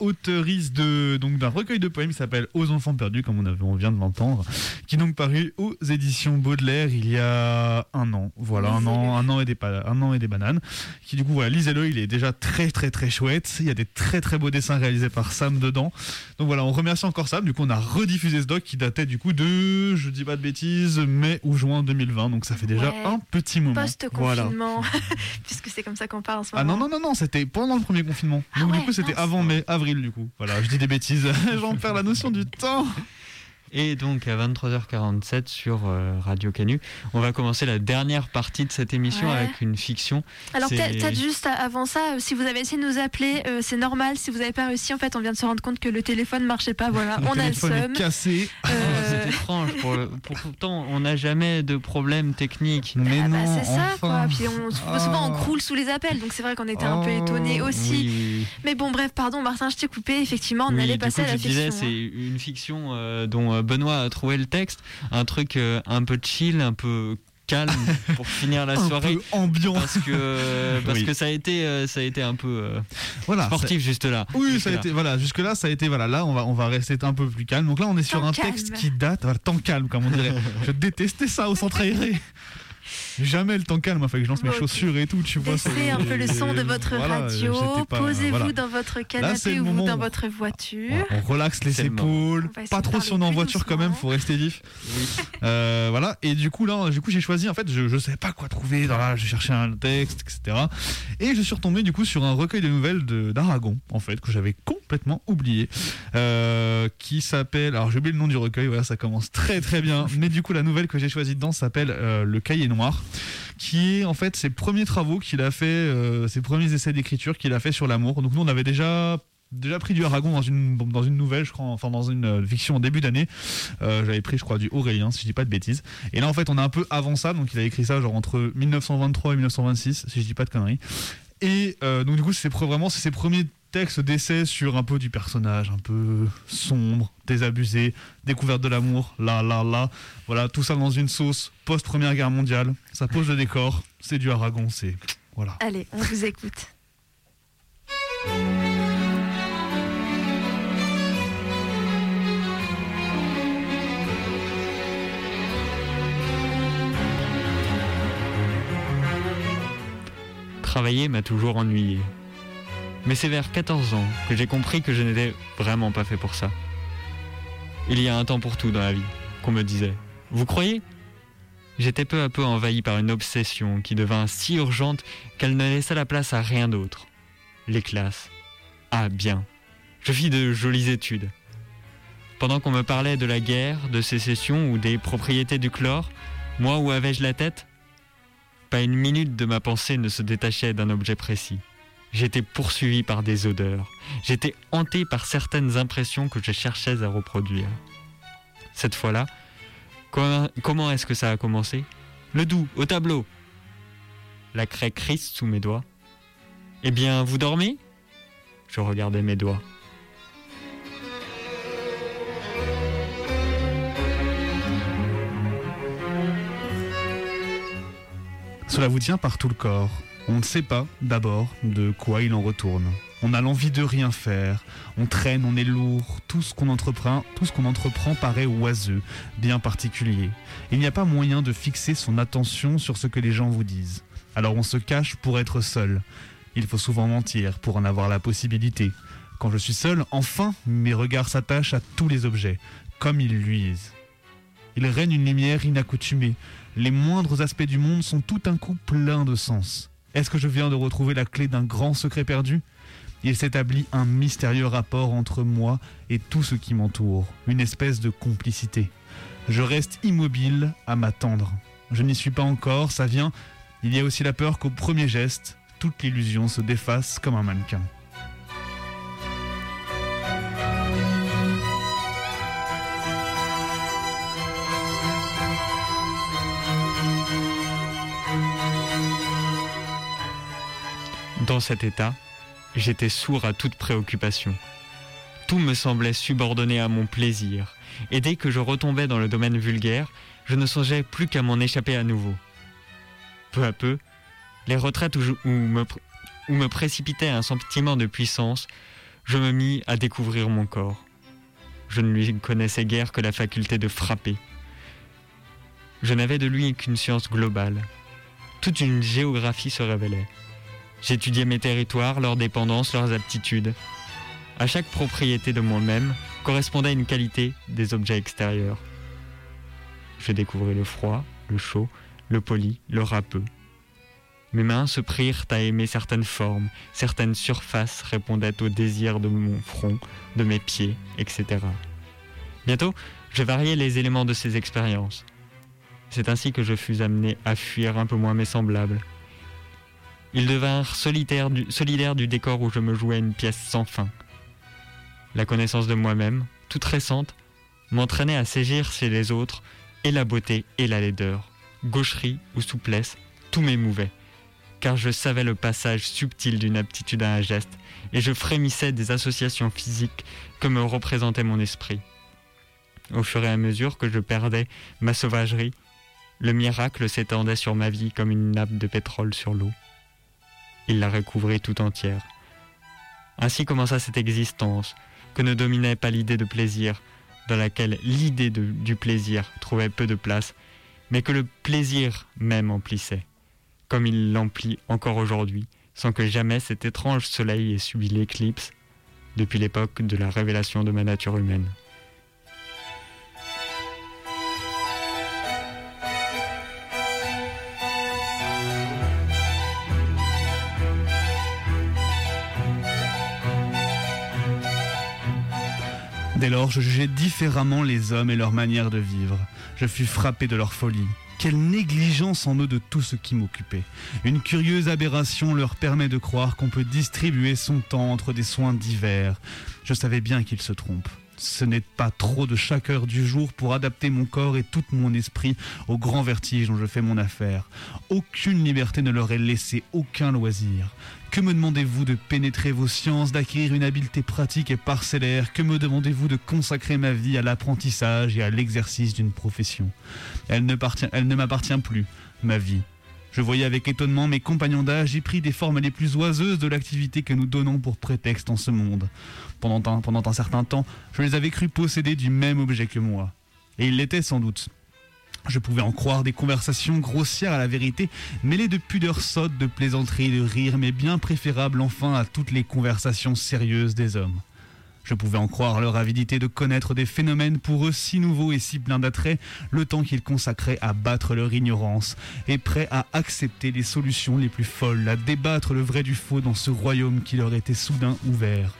auteuriste de, donc, d'un recueil de poèmes qui s'appelle Aux enfants perdus, comme on, vient de l'entendre, qui est donc paru aux éditions Baudelaire il y a un an. Voilà, un an, un, an et des, un an et des bananes. Qui du coup, voilà, lisez-le, il est déjà très très très chouette. Il y a des très très beaux dessins réalisés par Sam dedans. Donc voilà, on remercie encore Sam. Du coup, on a rediffusé ce doc qui datait du coup de, je dis pas de bêtises, mai ou juin 2020. Donc ça fait déjà
Ouais.
un petit moment. Voilà.
Post-confinement, [laughs] puisque c'est comme ça qu'on parle en ce
Ah
moment.
non, non, non, non, c'était pendant le premier confinement. Donc du coup, c'était avant mai, avril du coup. Voilà, je dis des bêtises, [laughs] j'en perds la notion du temps.
Et donc à 23h47 sur euh, Radio Canu, on va commencer la dernière partie de cette émission
Ouais.
avec une fiction.
Alors peut-être juste avant ça, euh, si vous avez essayé de nous appeler, euh, c'est normal. Si vous n'avez pas réussi, en fait, on vient de se rendre compte que le téléphone ne marchait pas. Voilà, [laughs]
Le
on a le seum.
cassé.
Ah, [laughs] C'est étrange. Pour, pour- pourtant, on n'a jamais de problème technique.
Mais
Ah bah, c'est ça, quoi. Puis on, souvent, on croule sous les appels, donc c'est vrai qu'on était un peu
Oh,
étonnés aussi.
oui, oui.
Mais bon, bref, pardon, Martin, je t'ai coupé. Effectivement, on
Oui,
allait passer
coup,
à la
disais,
fiction. hein.
c'est une fiction euh, dont euh, Benoît a trouvé le texte, un truc euh, un peu chill, un peu calme [laughs] pour finir la
Un
soirée
peu ambiant.
parce que parce
Oui.
que ça a été euh, ça a été un peu euh,
Voilà,
sportif juste là
Oui,
Juste
ça a
là.
été voilà, jusque là ça a été voilà, là on va on va rester un peu plus calme. Donc là on est sur un
calme.
texte qui date, voilà, temps calme comme on dirait. [laughs] je détestais ça au centre aéré. Jamais le temps calme, il fallait que je lance mes chaussures et tout, tu vois.
Baissez
c'est-
un peu le son de votre
Voilà,
radio, posez-vous
voilà.
dans votre canapé ou dans
où-
votre voiture.
On relaxe les
le
épaules, pas trop si on est en voiture quand même, faut rester vif. Euh, voilà, et du coup là, du coup j'ai choisi en fait, je, je savais pas quoi trouver, dans là, j'ai cherché un texte, etc. Et je suis retombé du coup sur un recueil de nouvelles d'Aragon en fait que j'avais complètement oublié, euh, qui s'appelle, alors j'ai oublié le nom du recueil, voilà, ça commence très très bien, mais du coup la nouvelle que j'ai choisie dedans s'appelle euh, Le Cahier Noir, qui est en fait ses premiers travaux qu'il a fait, euh, ses premiers essais d'écriture qu'il a fait sur l'amour. Donc nous on avait déjà déjà pris du Aragon dans une dans une nouvelle je crois enfin dans une euh, fiction en début d'année. Euh, j'avais pris je crois du Aurélien si je dis pas de bêtises. Et là en fait on est un peu avant ça. Donc il a écrit ça genre entre 1923 et 1926 si je dis pas de conneries. Et euh, donc du coup c'est vraiment ses premiers textes d'essai sur un peu du personnage un peu sombre désabusé découverte de l'amour là là là voilà tout ça dans une sauce post première guerre mondiale ça pose le décor c'est du Aragon c'est voilà
Allez, on vous écoute.
Travailler m'a toujours ennuyé. Mais c'est vers 14 ans que j'ai compris que je n'étais vraiment pas fait pour ça. Il y a un temps pour tout dans la vie, qu'on me disait. Vous croyez? J'étais peu à peu envahi par une obsession qui devint si urgente qu'elle ne laissa la place à rien d'autre. Les classes. Ah bien. Je fis de jolies études. Pendant qu'on me parlait de la guerre, de sécession ou des propriétés du chlore, moi où avais-je la tête? Pas une minute de ma pensée ne se détachait d'un objet précis. J'étais poursuivi par des odeurs. J'étais hanté par certaines impressions que je cherchais à reproduire. Cette fois-là, comment, est-ce que ça a commencé? Le doux, au tableau. La craie crisse sous mes doigts. Eh bien, vous dormez? Je regardais mes doigts.
Cela vous tient par tout le corps. On ne sait pas, d'abord, de quoi il en retourne. On a l'envie de rien faire. On traîne, on est lourd. Tout ce qu'on entreprend, paraît oiseux, bien particulier. Il n'y a pas moyen de fixer son attention sur ce que les gens vous disent. Alors on se cache pour être seul. Il faut souvent mentir pour en avoir la possibilité. Quand je suis seul, enfin, mes regards s'attachent à tous les objets, comme ils luisent. Il règne une lumière inaccoutumée. Les moindres aspects du monde sont tout un coup pleins de sens. Est-ce que je viens de retrouver la clé d'un grand secret perdu? Il s'établit un mystérieux rapport entre moi et tout ce qui m'entoure, une espèce de complicité. Je reste immobile à m'attendre. Je n'y suis pas encore, ça vient. Il y a aussi la peur qu'au premier geste, toute l'illusion se défasse comme un mannequin.
Dans cet état, j'étais sourd à toute préoccupation. Tout me semblait subordonné à mon plaisir, et dès que je retombais dans le domaine vulgaire, je ne songeais plus qu'à m'en échapper à nouveau. Peu à peu, les retraites où, me, me précipitait un sentiment de puissance, je me mis à découvrir mon corps. Je ne lui connaissais guère que la faculté de frapper. Je n'avais de lui qu'une science globale. Toute une géographie se révélait. J'étudiais mes territoires, leurs dépendances, leurs aptitudes. À chaque propriété de moi-même correspondait une qualité des objets extérieurs. Je découvris le froid, le chaud, le poli, le râpeux. Mes mains se prirent à aimer certaines formes, certaines surfaces répondaient au désir de mon front, de mes pieds, etc. Bientôt, je variais les éléments de ces expériences. C'est ainsi que je fus amené à fuir un peu moins mes semblables. Ils devinrent solitaires solidaires du décor où je me jouais une pièce sans fin. La connaissance de moi-même, toute récente, m'entraînait à saisir chez les autres et la beauté et la laideur, gaucherie ou souplesse, tout m'émouvait, car je savais le passage subtil d'une aptitude à un geste, et je frémissais des associations physiques que me représentait mon esprit. Au fur et à mesure que je perdais ma sauvagerie, le miracle s'étendait sur ma vie comme une nappe de pétrole sur l'eau. Il la recouvrit tout entière. Ainsi commença cette existence, que ne dominait pas l'idée de plaisir, dans laquelle l'idée du plaisir trouvait peu de place, mais que le plaisir même emplissait, comme il l'emplit encore aujourd'hui, sans que jamais cet étrange soleil ait subi l'éclipse depuis l'époque de la révélation de ma nature humaine.
Dès lors, je jugeais différemment les hommes et leur manière de vivre. Je fus frappé de leur folie. Quelle négligence en eux de tout ce qui m'occupait. Une curieuse aberration leur permet de croire qu'on peut distribuer son temps entre des soins divers. Je savais bien qu'ils se trompent. Ce n'est pas trop de chaque heure du jour pour adapter mon corps et tout mon esprit au grand vertige dont je fais mon affaire. Aucune liberté ne leur est laissée, aucun loisir. Que me demandez-vous de pénétrer vos sciences, d'acquérir une habileté pratique et parcellaire? Que me demandez-vous de consacrer ma vie à l'apprentissage et à l'exercice d'une profession? Elle ne, elle ne m'appartient plus, ma vie. Je voyais avec étonnement mes compagnons d'âge y pris des formes les plus oiseuses de l'activité que nous donnons pour prétexte en ce monde. Pendant un, certain temps, je les avais cru posséder du même objet que moi. Et ils l'étaient sans doute. Je pouvais en croire des conversations grossières à la vérité, mêlées de pudeur sotte, de plaisanteries, de rires, mais bien préférables enfin à toutes les conversations sérieuses des hommes. Je pouvais en croire leur avidité de connaître des phénomènes pour eux si nouveaux et si pleins d'attrait, le temps qu'ils consacraient à battre leur ignorance, et prêts à accepter les solutions les plus folles, à débattre le vrai du faux dans ce royaume qui leur était soudain ouvert.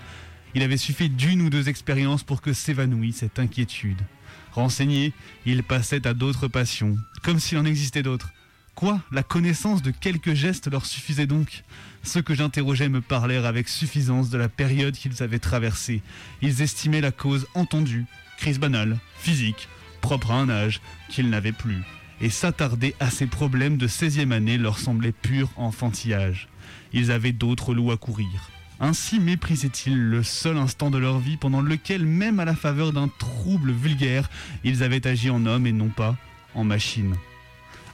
Il avait suffi d'une ou deux expériences pour que s'évanouît cette inquiétude. Renseignés, ils passaient à d'autres passions, comme s'il en existait d'autres. Quoi? La connaissance de quelques gestes leur suffisait donc? Ceux que j'interrogeais me parlèrent avec suffisance de la période qu'ils avaient traversée. Ils estimaient la cause entendue, crise banale, physique, propre à un âge qu'ils n'avaient plus. Et s'attarder à ces problèmes de 16e année leur semblait pur enfantillage. Ils avaient d'autres loups à courir. Ainsi méprisaient-ils le seul instant de leur vie pendant lequel, même à la faveur d'un trouble vulgaire, ils avaient agi en homme et non pas en machine.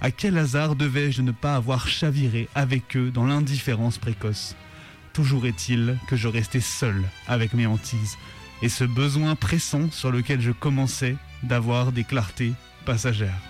À quel hasard devais-je ne pas avoir chaviré avec eux dans l'indifférence précoce? Toujours est-il que je restais seul avec mes hantises, et ce besoin pressant sur lequel je commençais d'avoir des clartés passagères.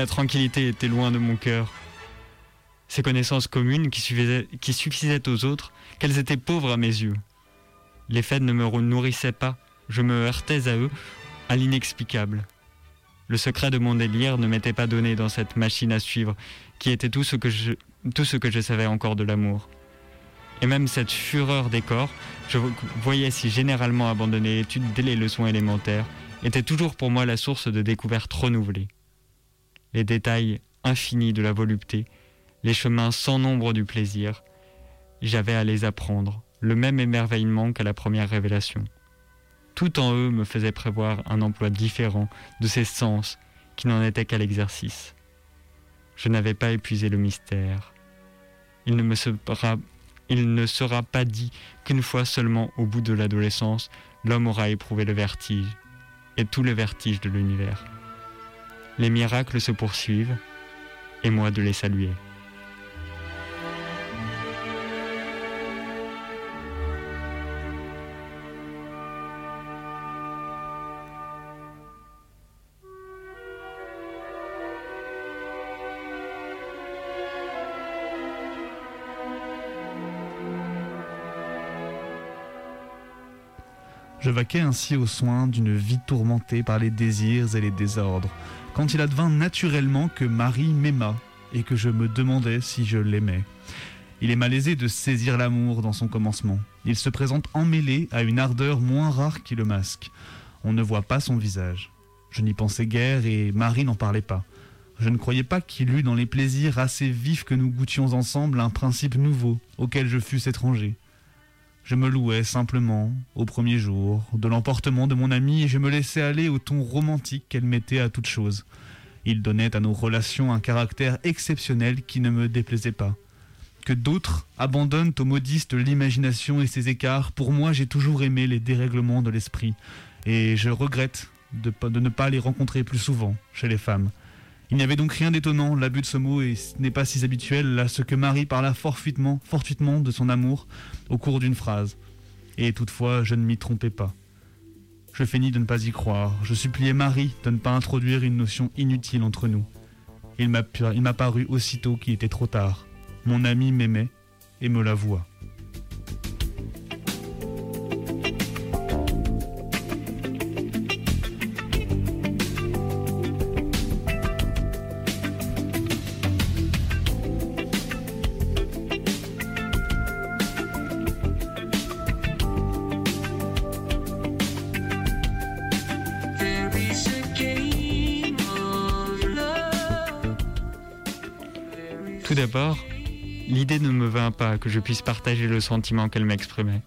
La tranquillité était loin de mon cœur. Ces connaissances communes qui suffisaient, aux autres, qu'elles étaient pauvres à mes yeux. Les faits ne me nourrissaient pas, je me heurtais à eux, à l'inexplicable. Le secret de mon délire ne m'était pas donné dans cette machine à suivre, qui était tout ce que je, tout ce que je savais encore de l'amour. Et même cette fureur des corps, je voyais si généralement abandonner l'étude dès les leçons élémentaires, était toujours pour moi la source de découvertes renouvelées. Les détails infinis de la volupté, les chemins sans nombre du plaisir, j'avais à les apprendre, le même émerveillement qu'à la première révélation. Tout en eux me faisait prévoir un emploi différent de ces sens qui n'en étaient qu'à l'exercice. Je n'avais pas épuisé le mystère. Il ne me sera, il ne sera pas dit qu'une fois seulement au bout de l'adolescence, l'homme aura éprouvé le vertige, et tout le vertige de l'univers. Les miracles se poursuivent, et moi de les saluer.
Je vaquais ainsi aux soins d'une vie tourmentée par les désirs et les désordres, quand il advint naturellement que Marie m'aima et que je me demandais si je l'aimais. Il est malaisé de saisir l'amour dans son commencement. Il se présente emmêlé à une ardeur moins rare qui le masque. On ne voit pas son visage. Je n'y pensais guère et Marie n'en parlait pas. Je ne croyais pas qu'il eût dans les plaisirs assez vifs que nous goûtions ensemble un principe nouveau auquel je fusse étranger. Je me louais simplement, au premier jour, de l'emportement de mon amie et je me laissais aller au ton romantique qu'elle mettait à toute chose. Il donnait à nos relations un caractère exceptionnel qui ne me déplaisait pas. Que d'autres abandonnent aux modistes l'imagination et ses écarts, pour moi j'ai toujours aimé les dérèglements de l'esprit, et je regrette de, de ne pas les rencontrer plus souvent chez les femmes. Il n'y avait donc rien d'étonnant, l'abus de ce mot n'est pas si habituel à ce que Marie parla fortuitement, fortuitement de son amour au cours d'une phrase. Et toutefois, je ne m'y trompais pas. Je feignis de ne pas y croire. Je suppliais Marie de ne pas introduire une notion inutile entre nous. Il m'a paru aussitôt qu'il était trop tard. Mon ami m'aimait et me l'avoua.
Vint pas que je puisse partager le sentiment qu'elle m'exprimait.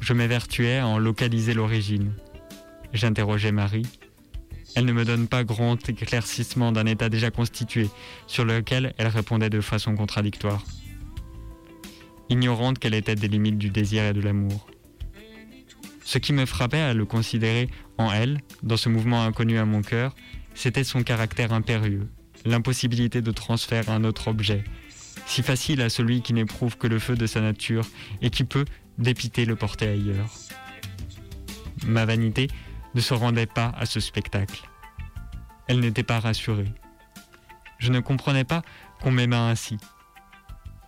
Je m'évertuais à en localiser l'origine. J'interrogeais Marie. Elle ne me donne pas grand éclaircissement d'un état déjà constitué, sur lequel elle répondait de façon contradictoire. Ignorante qu'elle était des limites du désir et de l'amour. Ce qui me frappait à le considérer en elle, dans ce mouvement inconnu à mon cœur, c'était son caractère impérieux, l'impossibilité de transfert à un autre objet, si facile à celui qui n'éprouve que le feu de sa nature et qui peut, dépiter, le porter ailleurs. Ma vanité ne se rendait pas à ce spectacle. Elle n'était pas rassurée. Je ne comprenais pas qu'on m'aimât ainsi.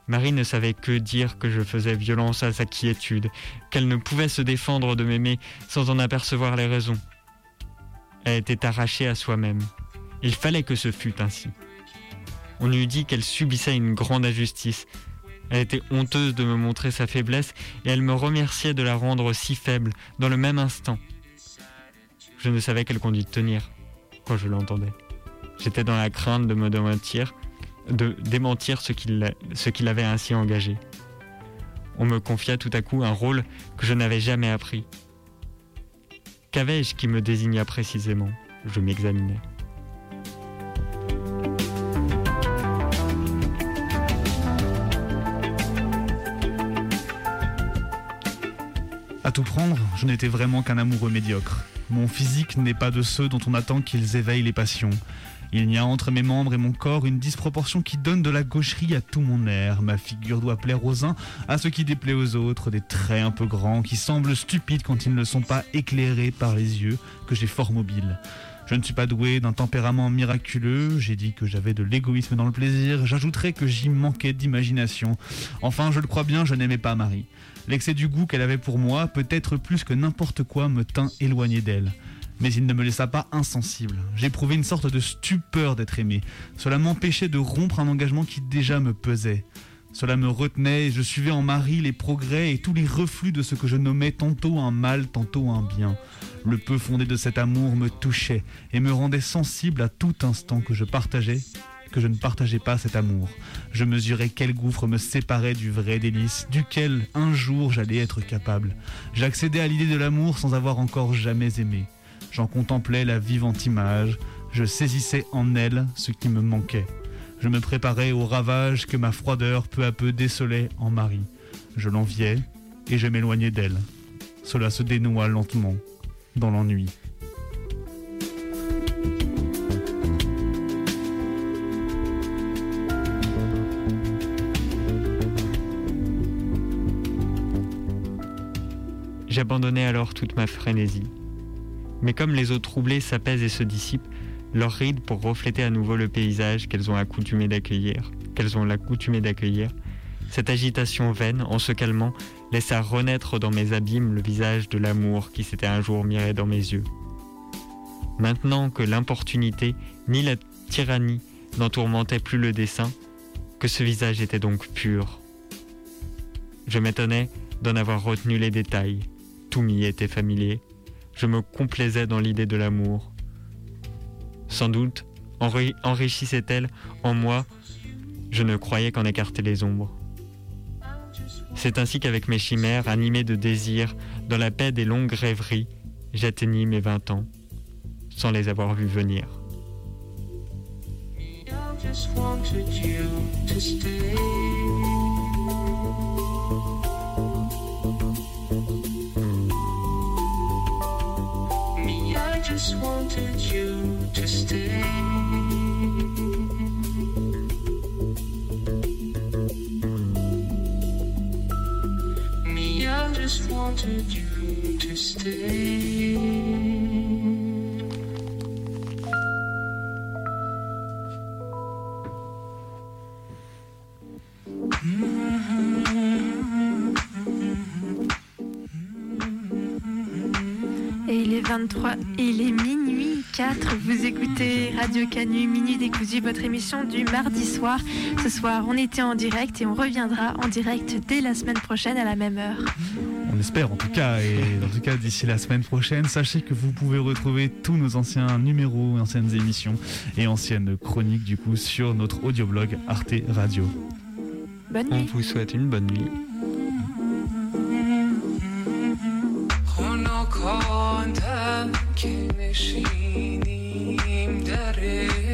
Marie ne savait que dire que je faisais violence à sa quiétude, qu'elle ne pouvait se défendre de m'aimer sans en apercevoir les raisons. Elle était arrachée à soi-même. Il fallait que ce fût ainsi. On eût dit qu'elle subissait une grande injustice. Elle était honteuse de me montrer sa faiblesse et elle me remerciait de la rendre si faible dans le même instant. Je ne savais quelle conduite tenir quand je l'entendais. J'étais dans la crainte de me démentir, de démentir ce qu'il ce qu'il avait ainsi engagé. On me confia tout à coup un rôle que je n'avais jamais appris. Qu'avais-je qui me désigna précisément? Je m'examinais.
À tout prendre, je n'étais vraiment qu'un amoureux médiocre. Mon physique n'est pas de ceux dont on attend qu'ils éveillent les passions. Il y a entre mes membres et mon corps une disproportion qui donne de la gaucherie à tout mon air. Ma figure doit plaire aux uns, à ce qui déplaît aux autres, des traits un peu grands qui semblent stupides quand ils ne sont pas éclairés par les yeux, que j'ai fort mobiles. Je ne suis pas doué d'un tempérament miraculeux, j'ai dit que j'avais de l'égoïsme dans le plaisir, j'ajouterais que j'y manquais d'imagination. Enfin, je le crois bien, je n'aimais pas Marie. L'excès du goût qu'elle avait pour moi, peut-être plus que n'importe quoi, me tint éloigné d'elle. Mais il ne me laissa pas insensible. J'éprouvais une sorte de stupeur d'être aimé. Cela m'empêchait de rompre un engagement qui déjà me pesait. Cela me retenait et je suivais en Marie les progrès et tous les reflux de ce que je nommais tantôt un mal, tantôt un bien. Le peu fondé de cet amour me touchait et me rendait sensible à tout instant que je partageais, que je ne partageais pas cet amour. Je mesurais quel gouffre me séparait du vrai délice, duquel un jour j'allais être capable. J'accédais à l'idée de l'amour sans avoir encore jamais aimé. J'en contemplais la vivante image, je saisissais en elle ce qui me manquait. Je me préparais au ravage que ma froideur peu à peu décelait en Marie. Je l'enviais et je m'éloignais d'elle. Cela se dénoua lentement dans l'ennui.
J'abandonnai alors toute ma frénésie. Mais comme les eaux troublées s'apaisent et se dissipent, leurs rides pour refléter à nouveau le paysage qu'elles ont accoutumé d'accueillir, qu'elles ont l'accoutumé d'accueillir, cette agitation vaine, en se calmant, laissa renaître dans mes abîmes le visage de l'amour qui s'était un jour miré dans mes yeux. Maintenant que l'importunité ni la tyrannie n'en tourmentaient plus le dessin, que ce visage était donc pur. Je m'étonnais d'en avoir retenu les détails, tout m'y était familier, je me complaisais dans l'idée de l'amour. Sans doute enri- enrichissait-elle en moi, je ne croyais qu'en écarter les ombres. C'est ainsi qu'avec mes chimères, animées de désir, dans la paix des longues rêveries, j'atteignis mes vingt ans, sans les avoir vus venir.
Just wanted you to stay. Me, I just wanted you to stay.
Radio Canu, Minuit Décousu, votre émission du mardi soir. Ce soir, on était en direct et on reviendra en direct dès la semaine prochaine à la même heure.
On espère en tout cas, et en tout cas d'ici la semaine prochaine, sachez que vous pouvez retrouver tous nos anciens numéros, anciennes émissions et anciennes chroniques du coup sur notre audioblog Arte Radio.
Bonne
On
nuit.
vous souhaite une bonne nuit.
خنکاندم که نشینیم Monterrey.